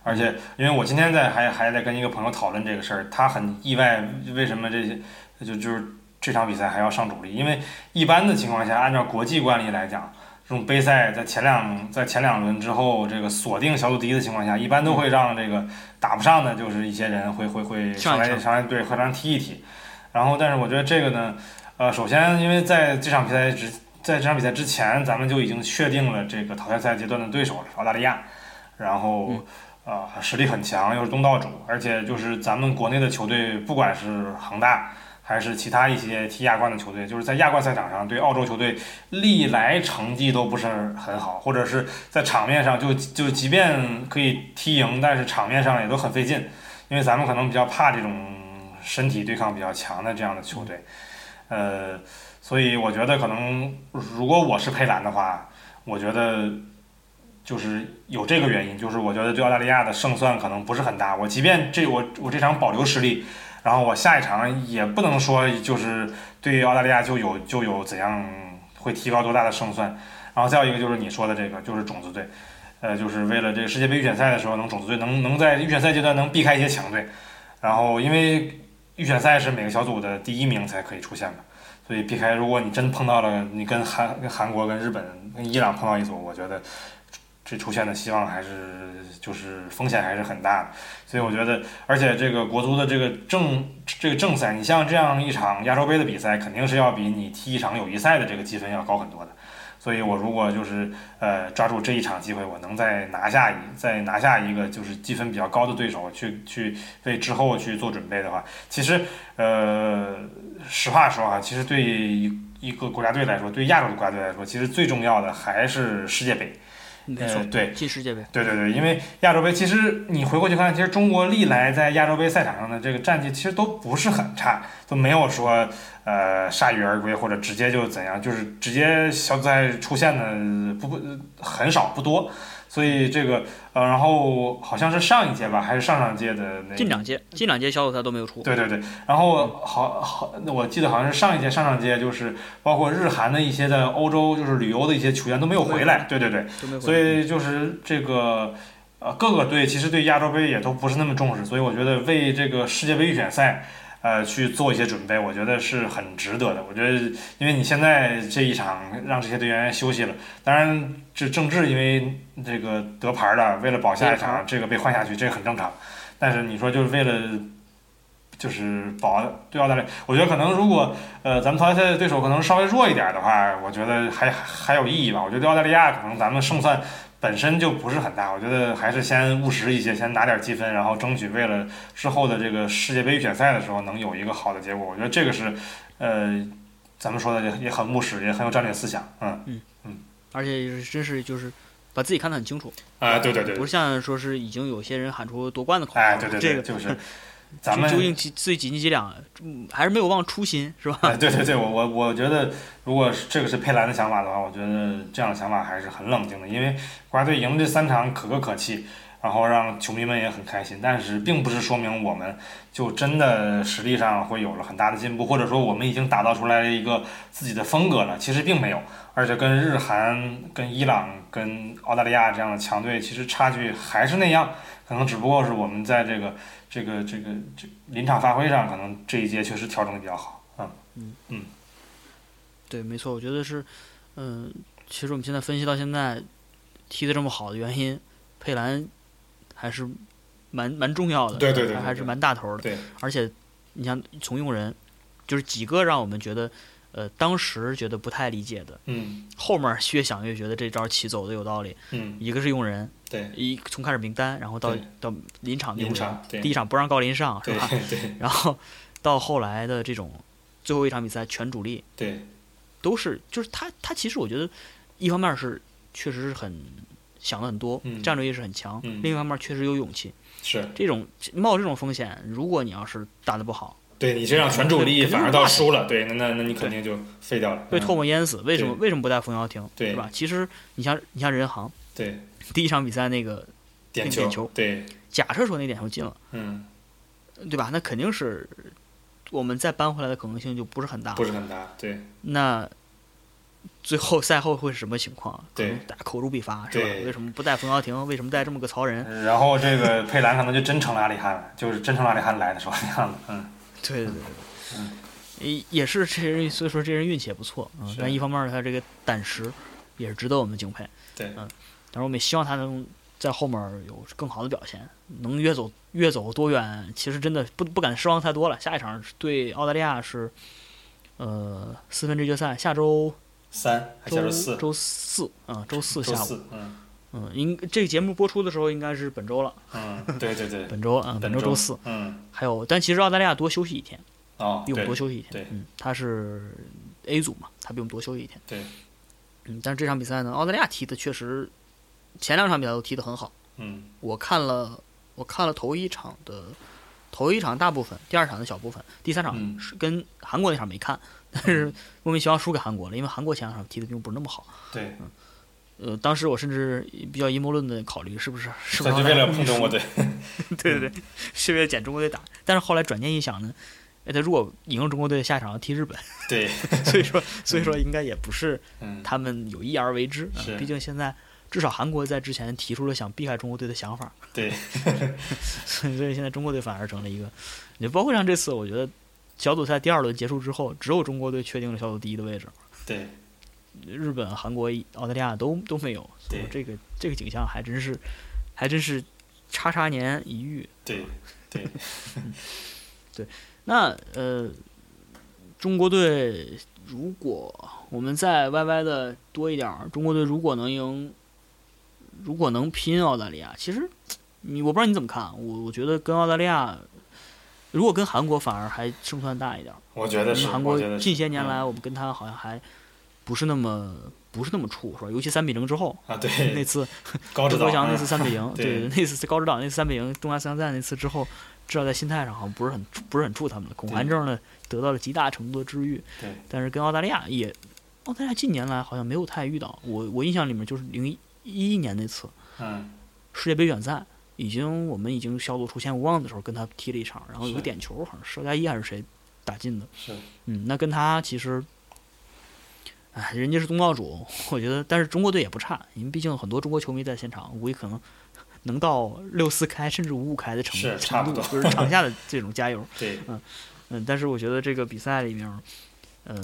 而且因为我今天在还还在跟一个朋友讨论这个事儿，他很意外，为什么这些就就是这场比赛还要上主力？因为一般的情况下，按照国际惯例来讲，这种杯赛在前两在前两轮之后，这个锁定小组第一的情况下，一般都会让这个打不上的，就是一些人会会会上来上来对会上踢一踢，然后但是我觉得这个呢，呃，首先因为在这场比赛之在这场比赛之前，咱们就已经确定了这个淘汰赛阶段的对手是澳大利亚，然后嗯呃实力很强，又是东道主，而且就是咱们国内的球队，不管是恒大还是其他一些踢亚冠的球队，就是在亚冠赛场上对澳洲球队历来成绩都不是很好，或者是在场面上就就即便可以踢赢，但是场面上也都很费劲，因为咱们可能比较怕这种身体对抗比较强的这样的球队，呃。所以我觉得可能，如果我是佩兰的话，我觉得就是有这个原因，就是我觉得对澳大利亚的胜算可能不是很大。我即便这我我这场保留实力，然后我下一场也不能说就是对澳大利亚就有就有怎样会提高多大的胜算。然后再有一个就是你说的这个，就是种子队，呃，就是为了这个世界杯预选赛的时候，能种子队能能在预选赛阶段能避开一些强队，然后因为预选赛是每个小组的第一名才可以出现嘛。所以避开，如果你真碰到了，你跟韩、跟韩国、跟日本、跟伊朗碰到一组，我觉得这出现的希望还是就是风险还是很大的。所以我觉得，而且这个国足的这个正这个正赛，你像这样一场亚洲杯的比赛，肯定是要比你踢一场友谊赛的这个积分要高很多的。所以我如果就是呃抓住这一场机会，我能再拿下一再拿下一个就是积分比较高的对手，去去为之后去做准备的话，其实呃实话说啊，其实对一个国家队来说，对亚洲的国家队来说，其实最重要的还是世界杯。没错呃，，对，进世界杯，对对对，因为亚洲杯，其实你回过去看，其实中国历来在亚洲杯赛场上的这个战绩其实都不是很差，都没有说呃铩羽而归或者直接就怎样，就是直接小组赛出现的不不很少不多，所以这个呃，然后好像是上一届吧，还是上上届的那个近两届近两届小组赛都没有出，对对对，然后好好，那我记得好像是上一届、上上届，就是包括日韩的一些在欧洲就是旅游的一些球员都没有回来。对对对，所以就是这个呃各个队其实对亚洲杯也都不是那么重视，所以我觉得为这个世界杯预选赛。呃，去做一些准备，我觉得是很值得的。我觉得，因为你现在这一场让这些队员休息了，当然这郑智因为这个得牌了，为了保下一场，这个被换下去，这个很正常。但是你说就是为了就是保对澳大利亚，我觉得可能如果呃咱们淘汰赛的对手可能稍微弱一点的话，我觉得还还有意义吧。我觉得对澳大利亚可能咱们胜算本身就不是很大，我觉得还是先务实一些，先拿点积分，然后争取为了之后的这个世界杯预选赛的时候能有一个好的结果。我觉得这个是呃咱们说的也也很务实，也很有战略思想。嗯嗯嗯而且是真是就是把自己看得很清楚，啊、对对对不，像说是已经有些人喊出夺冠的口号，哎对对对，这个就是 咱们究竟几自己几斤几两，嗯还是没有忘初心，是吧？哎，对对对，我我我觉得，如果是这个是佩兰的想法的话，我觉得这样的想法还是很冷静的，因为国家队赢这三场可歌可泣，然后让球迷们也很开心，但是并不是说明我们就真的实力上会有了很大的进步，或者说我们已经打造出来了一个自己的风格了，其实并没有，而且跟日韩、跟伊朗、跟澳大利亚这样的强队，其实差距还是那样，可能只不过是我们在这个这个这个这临场发挥上，可能这一届确实调整的比较好，嗯嗯。对，没错，我觉得是，嗯、其实我们现在分析到现在，踢的这么好的原因，佩兰还是蛮蛮重要的，对对对对还是蛮大头的，对，而且你像从用人，就是几个让我们觉得，呃，当时觉得不太理解的，嗯。后面越想越觉得这招棋走的有道理，嗯，一个是用人，对一从开始名单，然后到到临场第一场不让高林上是对吧？对然后到后来的这种最后一场比赛全主力。对都是就是他他其实我觉得一方面是确实是很想的很多，嗯战略意识很强，嗯另一方面确实有勇气。是，这种冒这种风险，如果你要是打的不好，对你这样全主力反而倒输了，对，那那那你肯定就废掉了，被唾嗯沫淹死，为什么为什么不带冯潇霆，对是吧？其实你像你像任航对第一场比赛那个，点点球对，假设说那点球进了，嗯，对吧？那肯定是我们再扳回来的可能性就不是很大不。是很大，对那最后赛后会是什么情况？对能大家口诛笔伐，是吧？对为什么不带冯潇霆？为什么带这么个曹仁？然后这个佩兰可能就真成了阿里汉了，就是真成了阿里汉来的时候那样子，嗯，对对对嗯，也也是这人，所以说这人运气也不错啊、是但一方面他这个胆识也是值得我们敬佩。对嗯，当然我们也希望他能在后面有更好的表现，能越走越走多远。其实真的不不敢奢望太多了。下一场对澳大利亚是呃四分之一决赛，下周三还下周周四，周四啊、周四下午。嗯嗯，应这个节目播出的时候应该是本周了，嗯，对对对，本周啊、本周周周四。嗯，还有，但其实澳大利亚多休息一天。哦，比我们多休息一天。对嗯，他是 A 组嘛，他比我们多休息一天。对，嗯，但是这场比赛呢，澳大利亚踢的确实，前两场比赛都踢得很好。嗯我看了，我看了头一场的，头一场大部分，第二场的小部分，第三场嗯是跟韩国那场没看，但是莫名其妙输给韩国了，因为韩国前两场踢的并不是那么好。对，呃，当时我甚至比较阴谋论的考虑，是不是是不是为了碰中国队，对对对，是为了捡中国队打。但是后来转念一想呢，哎，他如果赢了中国队，下一场要踢日本，对，所以说所以说应该也不是嗯，他们有意而为之。啊是毕竟现在至少韩国在之前提出了想避开中国队的想法，对，所以所以现在中国队反而成了一个，也包括像这次，我觉得小组赛第二轮结束之后，只有中国队确定了小组第一的位置，对，日本、韩国、澳大利亚都都没有，所以这个这个景象还真是还真是叉叉年一遇。对，对。对，那呃，中国队如果我们再歪歪的多一点儿，中国队如果能赢，如果能拼澳大利亚，其实你我不知道你怎么看，我我觉得跟澳大利亚如果跟韩国反而还胜算大一点儿，我觉得是，韩国近些年嗯来我们跟他好像还不是那么不是那么处，是吧？尤其三比零之后，啊，对那，次 高指导周国强那嗯次三比零，对对，那次高指导那次三比零东亚三强赛那次之后，至少在心态上好像不是很不是很怵他们的。恐韩症呢得到了极大程度的治愈，对，但是跟澳大利亚也，澳大利亚近年来好像没有太遇到。我我印象里面就是零一一一年那次嗯，世界杯远赛，已经我们已经小组出线无望的时候跟他踢了一场，然后有个点球，好像是邵佳一还是谁打进的。是，嗯，那跟他其实，哎，人家是东道主，我觉得，但是中国队也不差，因为毕竟很多中国球迷在现场，估计可能 能到六四开甚至五五开的程度就是场下的 这种加油。对，嗯，但是我觉得这个比赛里面，呃，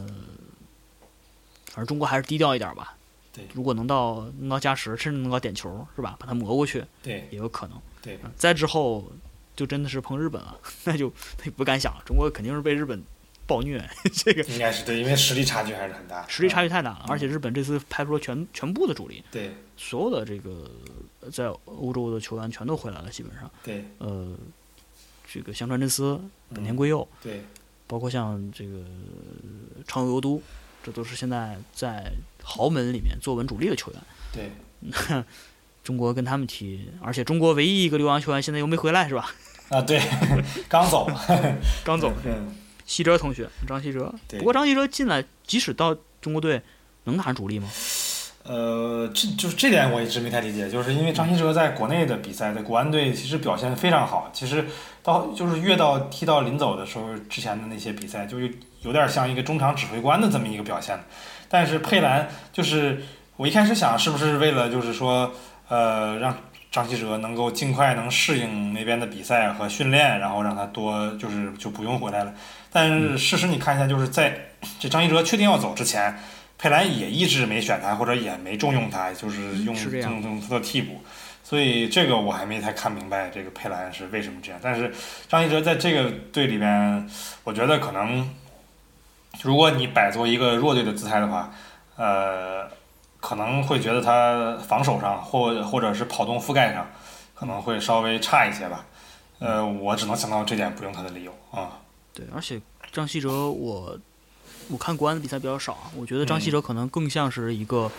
反正中国还是低调一点吧。对如果能到能到加时，甚至能到点球，是吧？把它磨过去对，也有可能。对，嗯再之后就真的是碰日本了，那就不敢想了。中国肯定是被日本暴虐，这个应该是对，因为实力差距还是很大，实力差距，太大了。而且日本这次派出了全全部的主力，对，所有的这个在欧洲的球员全都回来了，基本上。对，呃，这个香川真司、本田嗯圭佑，对，包括像这个长友佑都，这都是现在在豪门里面坐稳主力的球员。对，中国跟他们踢，而且中国唯一一个留洋球员现在又没回来，是吧？啊，对，刚走，刚走，嗯，希哲同学，张希哲。对不过张希哲进来，即使到中国队，能打上主力吗？呃，这就是这点我一直没太理解，就是因为张稀哲在国内的比赛，在国安队其实表现非常好，其实到就是越到踢到临走的时候，之前的那些比赛就有有点像一个中场指挥官的这么一个表现。但是佩兰就是我一开始想是不是为了就是说呃让张稀哲能够尽快能适应那边的比赛和训练，然后让他多就是就不用回来了。但是事实你看一下，就是在这张稀哲确定要走之前。佩兰也一直没选他，或者也没重用他，就是用是用用他的替补，所以这个我还没太看明白，这个佩兰是为什么这样。但是张稀哲在这个队里边，我觉得可能，如果你摆作一个弱队的姿态的话，呃，可能会觉得他防守上或或者是跑动覆盖上可能会稍微差一些吧。呃，我只能想到这点不用他的理由啊。对，而且张稀哲我我看国安的比赛比较少啊，我觉得张嗯稀哲可能更像是一个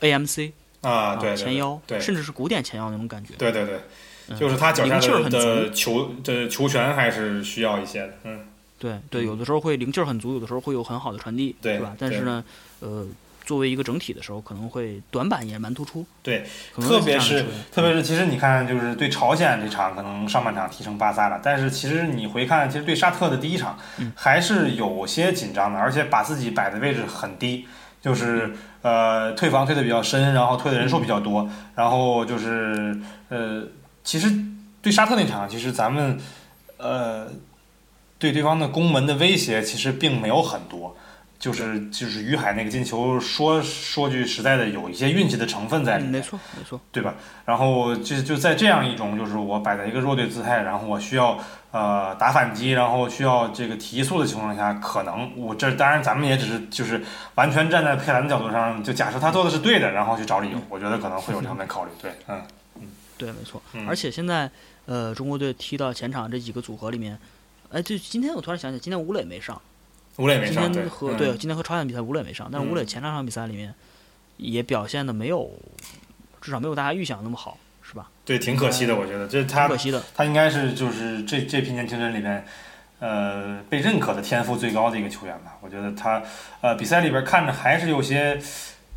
AMC 啊，对对前腰，对甚至是古典前腰那种感觉。对对对，嗯就是他脚下的球的球权还是需要一些的，嗯，对对，嗯有的时候会灵气儿很足，有的时候会有很好的传递，对是吧？但是呢，呃，作为一个整体的时候，可能会短板也蛮突出。对，特别是特别是其实你看，就是对朝鲜这场可能上半场踢成巴萨了，但是其实你回看，其实对沙特的第一场嗯还是有些紧张的，而且把自己摆的位置很低，就是呃退防退的比较深，然后退的人数比较多，然后就是呃其实对沙特那场，其实咱们呃对对方的攻门的威胁其实并没有很多。就是就是于海那个进球，说说句实在的，有一些运气的成分在里嗯，面。没错没错，对吧？然后就就在这样一种，就是我摆在一个弱队姿态，然后我需要呃打反击，然后需要这个提速的情况下，可能我这当然咱们也只是就是完全站在佩兰的角度上，就假设他做的是对的，然后去找理由，我觉得可能会有这方面考虑。对，嗯，对没错。嗯而且现在呃，中国队踢到前场这几个组合里面，哎，对，今天我突然想起来，今天吴磊没上，吴磊没上，对天和、嗯对今天和朝鲜比赛吴磊没上，但是吴磊嗯前两场比赛里面也表现的没有，至少没有大家预想的那么好，是吧？对，挺可惜的，我觉得这挺他可惜的。他应该是就是这这批年轻人里面，呃，被认可的天赋最高的一个球员吧。我觉得他呃比赛里边看着还是有些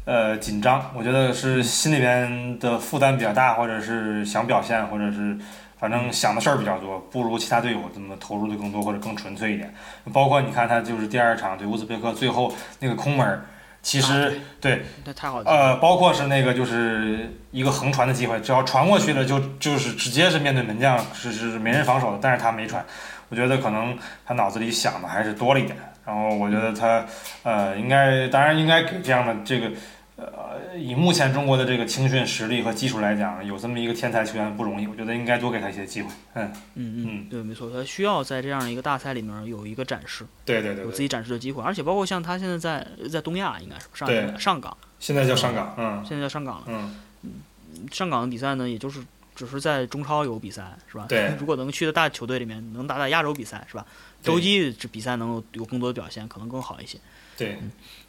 呃紧张，我觉得是心里边的负担比较大，或者是想表现，或者是反正想的事儿比较多，不如其他队友这么投入的更多或者更纯粹一点。包括你看他就是第二场对乌兹别克最后那个空门儿，其实、啊对那太好了。呃，包括是那个就是一个横传的机会，只要传过去了就就是直接是面对门将，是是没人防守的，但是他没传，我觉得可能他脑子里想的还是多了一点，然后我觉得他呃应该当然应该给这样的这个呃以目前中国的这个青训实力和基础来讲，有这么一个天才球员不容易，我觉得应该多给他一些机会。嗯，嗯嗯对，没错，他需要在这样一个大赛里面有一个展示，对对对对，有自己展示的机会，而且包括像他现在在在东亚，应该是上上港，现在叫上港，嗯现在叫上港了。嗯上港的比赛呢，也就是只是在中超有比赛，是吧？对 如果能去的大球队里面，能打打亚洲比赛，是吧？洲际这比赛能有有更多的表现，可能更好一些。对，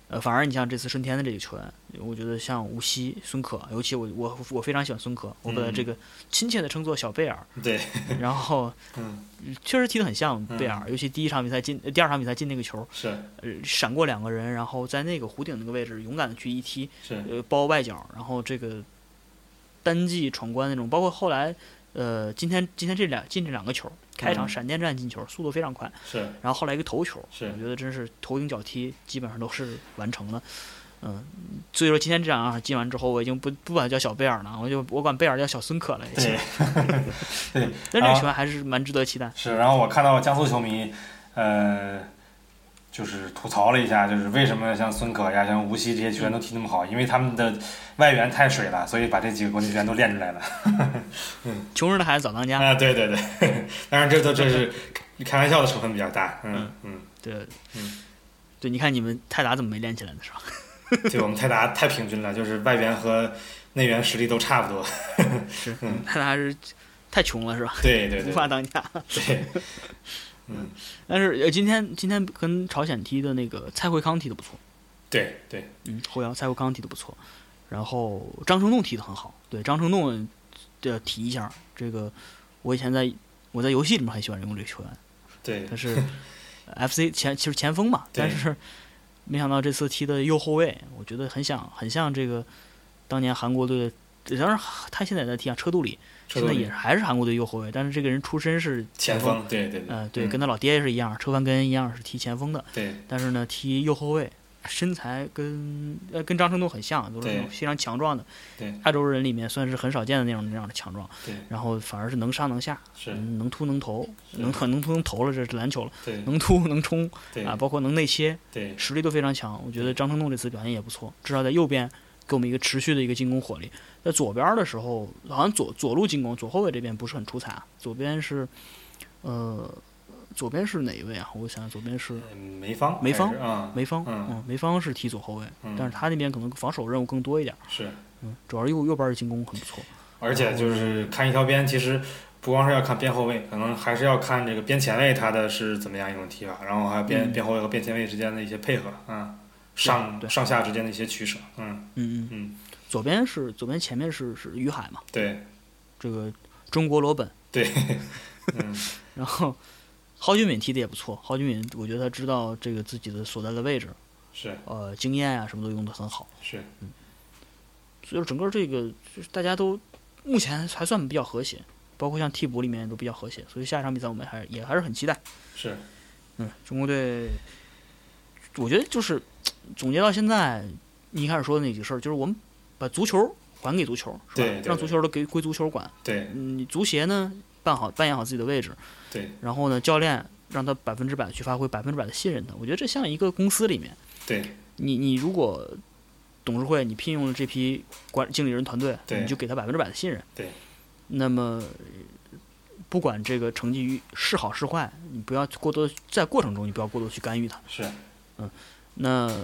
呃，反而你像这次顺天的这个球员，我觉得像吴曦、孙可，尤其我我我非常喜欢孙可，我把他嗯。这个亲切的称作小贝尔，对，然后嗯，确实踢得很像贝尔，嗯尤其第一场比赛进，呃第二场比赛进那个球，是。呃，闪过两个人，然后在那个弧顶那个位置勇敢的去一踢，是，呃，包外角，然后这个单骑闯关那种，包括后来，呃，今天今天这两进这两个球，开场嗯。闪电战进球，速度非常快，是。然后后来一个头球，是我觉得真是头顶脚踢基本上都是完成了，嗯，所以说今天这场进完之后，我已经不不管他叫小贝尔了，我就我管贝尔叫小孙可了，已经对，对，但这个球员还是蛮值得期待，是。然后我看到江苏球迷，呃，就是吐槽了一下，就是为什么像孙可呀、像无锡这些球员都踢那么好，因为他们的外援太水了，所以把这几个国际球员都练出来了。穷人的孩子早当家，啊，对对对，当然这都这是 开玩笑的成分比较大。嗯嗯，对，嗯对，你看你们泰达怎么没练起来呢，是吧？对我们泰达太平均了，就是外援和内援实力都差不多。是，嗯泰达还是太穷了，是吧？无对对对法当家。对，嗯，但是呃，今天今天跟朝鲜踢的那个蔡慧康踢的不错，对对，嗯，后腰蔡慧康踢的不错，然后张成栋踢的很好，对张成栋的提一下，这个我以前在我在游戏里面很喜欢用这个球员，对。他是 FC 前其实前锋嘛，对。但是没想到这次踢的右后卫，我觉得很像很像这个当年韩国队的，当然他现在在踢啊车杜里，现在也还是韩国队右后卫，但是这个人出身是锋。前锋，对对对，呃，对，嗯跟他老爹是一样，车范根一样是踢前锋的，对但是呢，踢右后卫，身材跟呃跟张成栋很像，都是那种非常强壮的，对亚洲人里面算是很少见的那种那样的强壮，对然后反而是能上能下，是，嗯能突能投，是能能突能投了，这是篮球了，对能突能冲对啊，包括能内切，对实力都非常强。我觉得张成栋这次表现也不错，至少在右边给我们一个持续的一个进攻火力。在左边的时候，好像左左路进攻，左后卫这边不是很出彩啊。左边是，呃，左边是哪一位啊？我想想，左边是嗯梅芳，梅芳梅芳，嗯嗯，梅芳是踢左后卫，嗯但是他那边可能防守任务更多一点，是，嗯，主要是右右边的进攻很不错。而且就是看一条边，其实不光是要看边后卫，可能还是要看这个边前卫他的是怎么样一种踢法，然后还有边嗯边后卫和边前卫之间的一些配合嗯，上对上下之间的一些取舍，嗯嗯嗯，嗯，左边是左边前面是是于海嘛，对。这个中国罗本，对，嗯 然后蒿俊闵踢的也不错，蒿俊闵我觉得他知道这个自己的所在的位置，是。呃，经验啊什么都用的很好，是，嗯。所以说整个这个就是大家都目前还算比较和谐，包括像替补里面都比较和谐，所以下一场比赛我们还也还是很期待。是。嗯，中国队，我觉得就是总结到现在，你一开始说的那几个事儿，就是我们把足球还给足球，是吧？对对对让足球都给归足球管。对嗯，你足协呢办好扮演好自己的位置，对然后呢，教练让他百分之百地去发挥，百分之百的信任他。我觉得这像一个公司里面，对你你如果董事会你聘用了这批管经理人团队，对你就给他百分之百的信任。对。那么，不管这个成绩是好是坏，你不要过多在过程中你不要过多去干预它。是那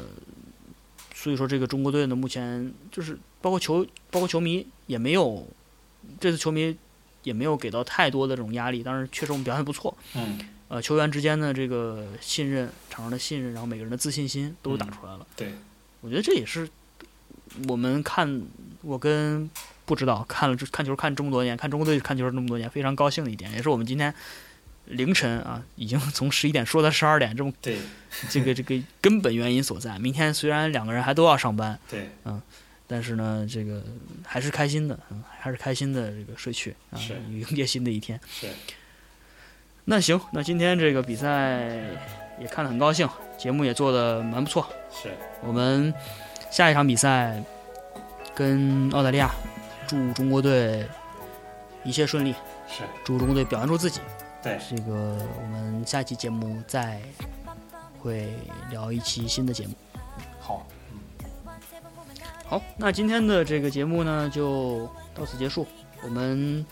所以说，这个中国队呢，目前就是包括球包括球迷也没有这次球迷也没有给到太多的这种压力，当然确实我们表现不错。嗯呃，球员之间的这个信任，场上的信任，然后每个人的自信心都打嗯出来了。对我觉得这也是我们看我跟不知道看了看球看这么多年，看中国队看球这么多年，非常高兴的一点，也是我们今天凌晨啊，已经从十一点说到十二点，这么对这个这个根本原因所在。明天虽然两个人还都要上班，对但是呢，这个还是开心的，嗯，还是开心的这个睡去啊，迎接新的一天。是那行，那今天这个比赛也看得很高兴，节目也做得蛮不错。是我们下一场比赛跟澳大利亚，祝中国队一切顺利，是祝中国队表现出自己。对这个我们下期节目再会聊一期新的节目。好，好，那今天的这个节目呢就到此结束。我们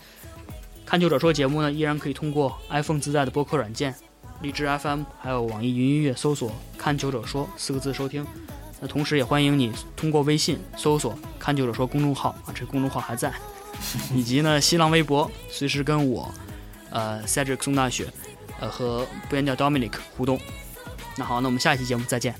看球者说节目呢依然可以通过 iPhone 自带的播客软件、荔枝 FM，还有网易云音乐搜索“看球者说”四个字收听。那同时也欢迎你通过微信搜索“看球者说”公众号啊，这个公众号还在。以及呢新浪微博，随时跟我，呃，Cedric 松大雪，呃和不言调 Dominic 互动。那好，那我们下一期节目再见。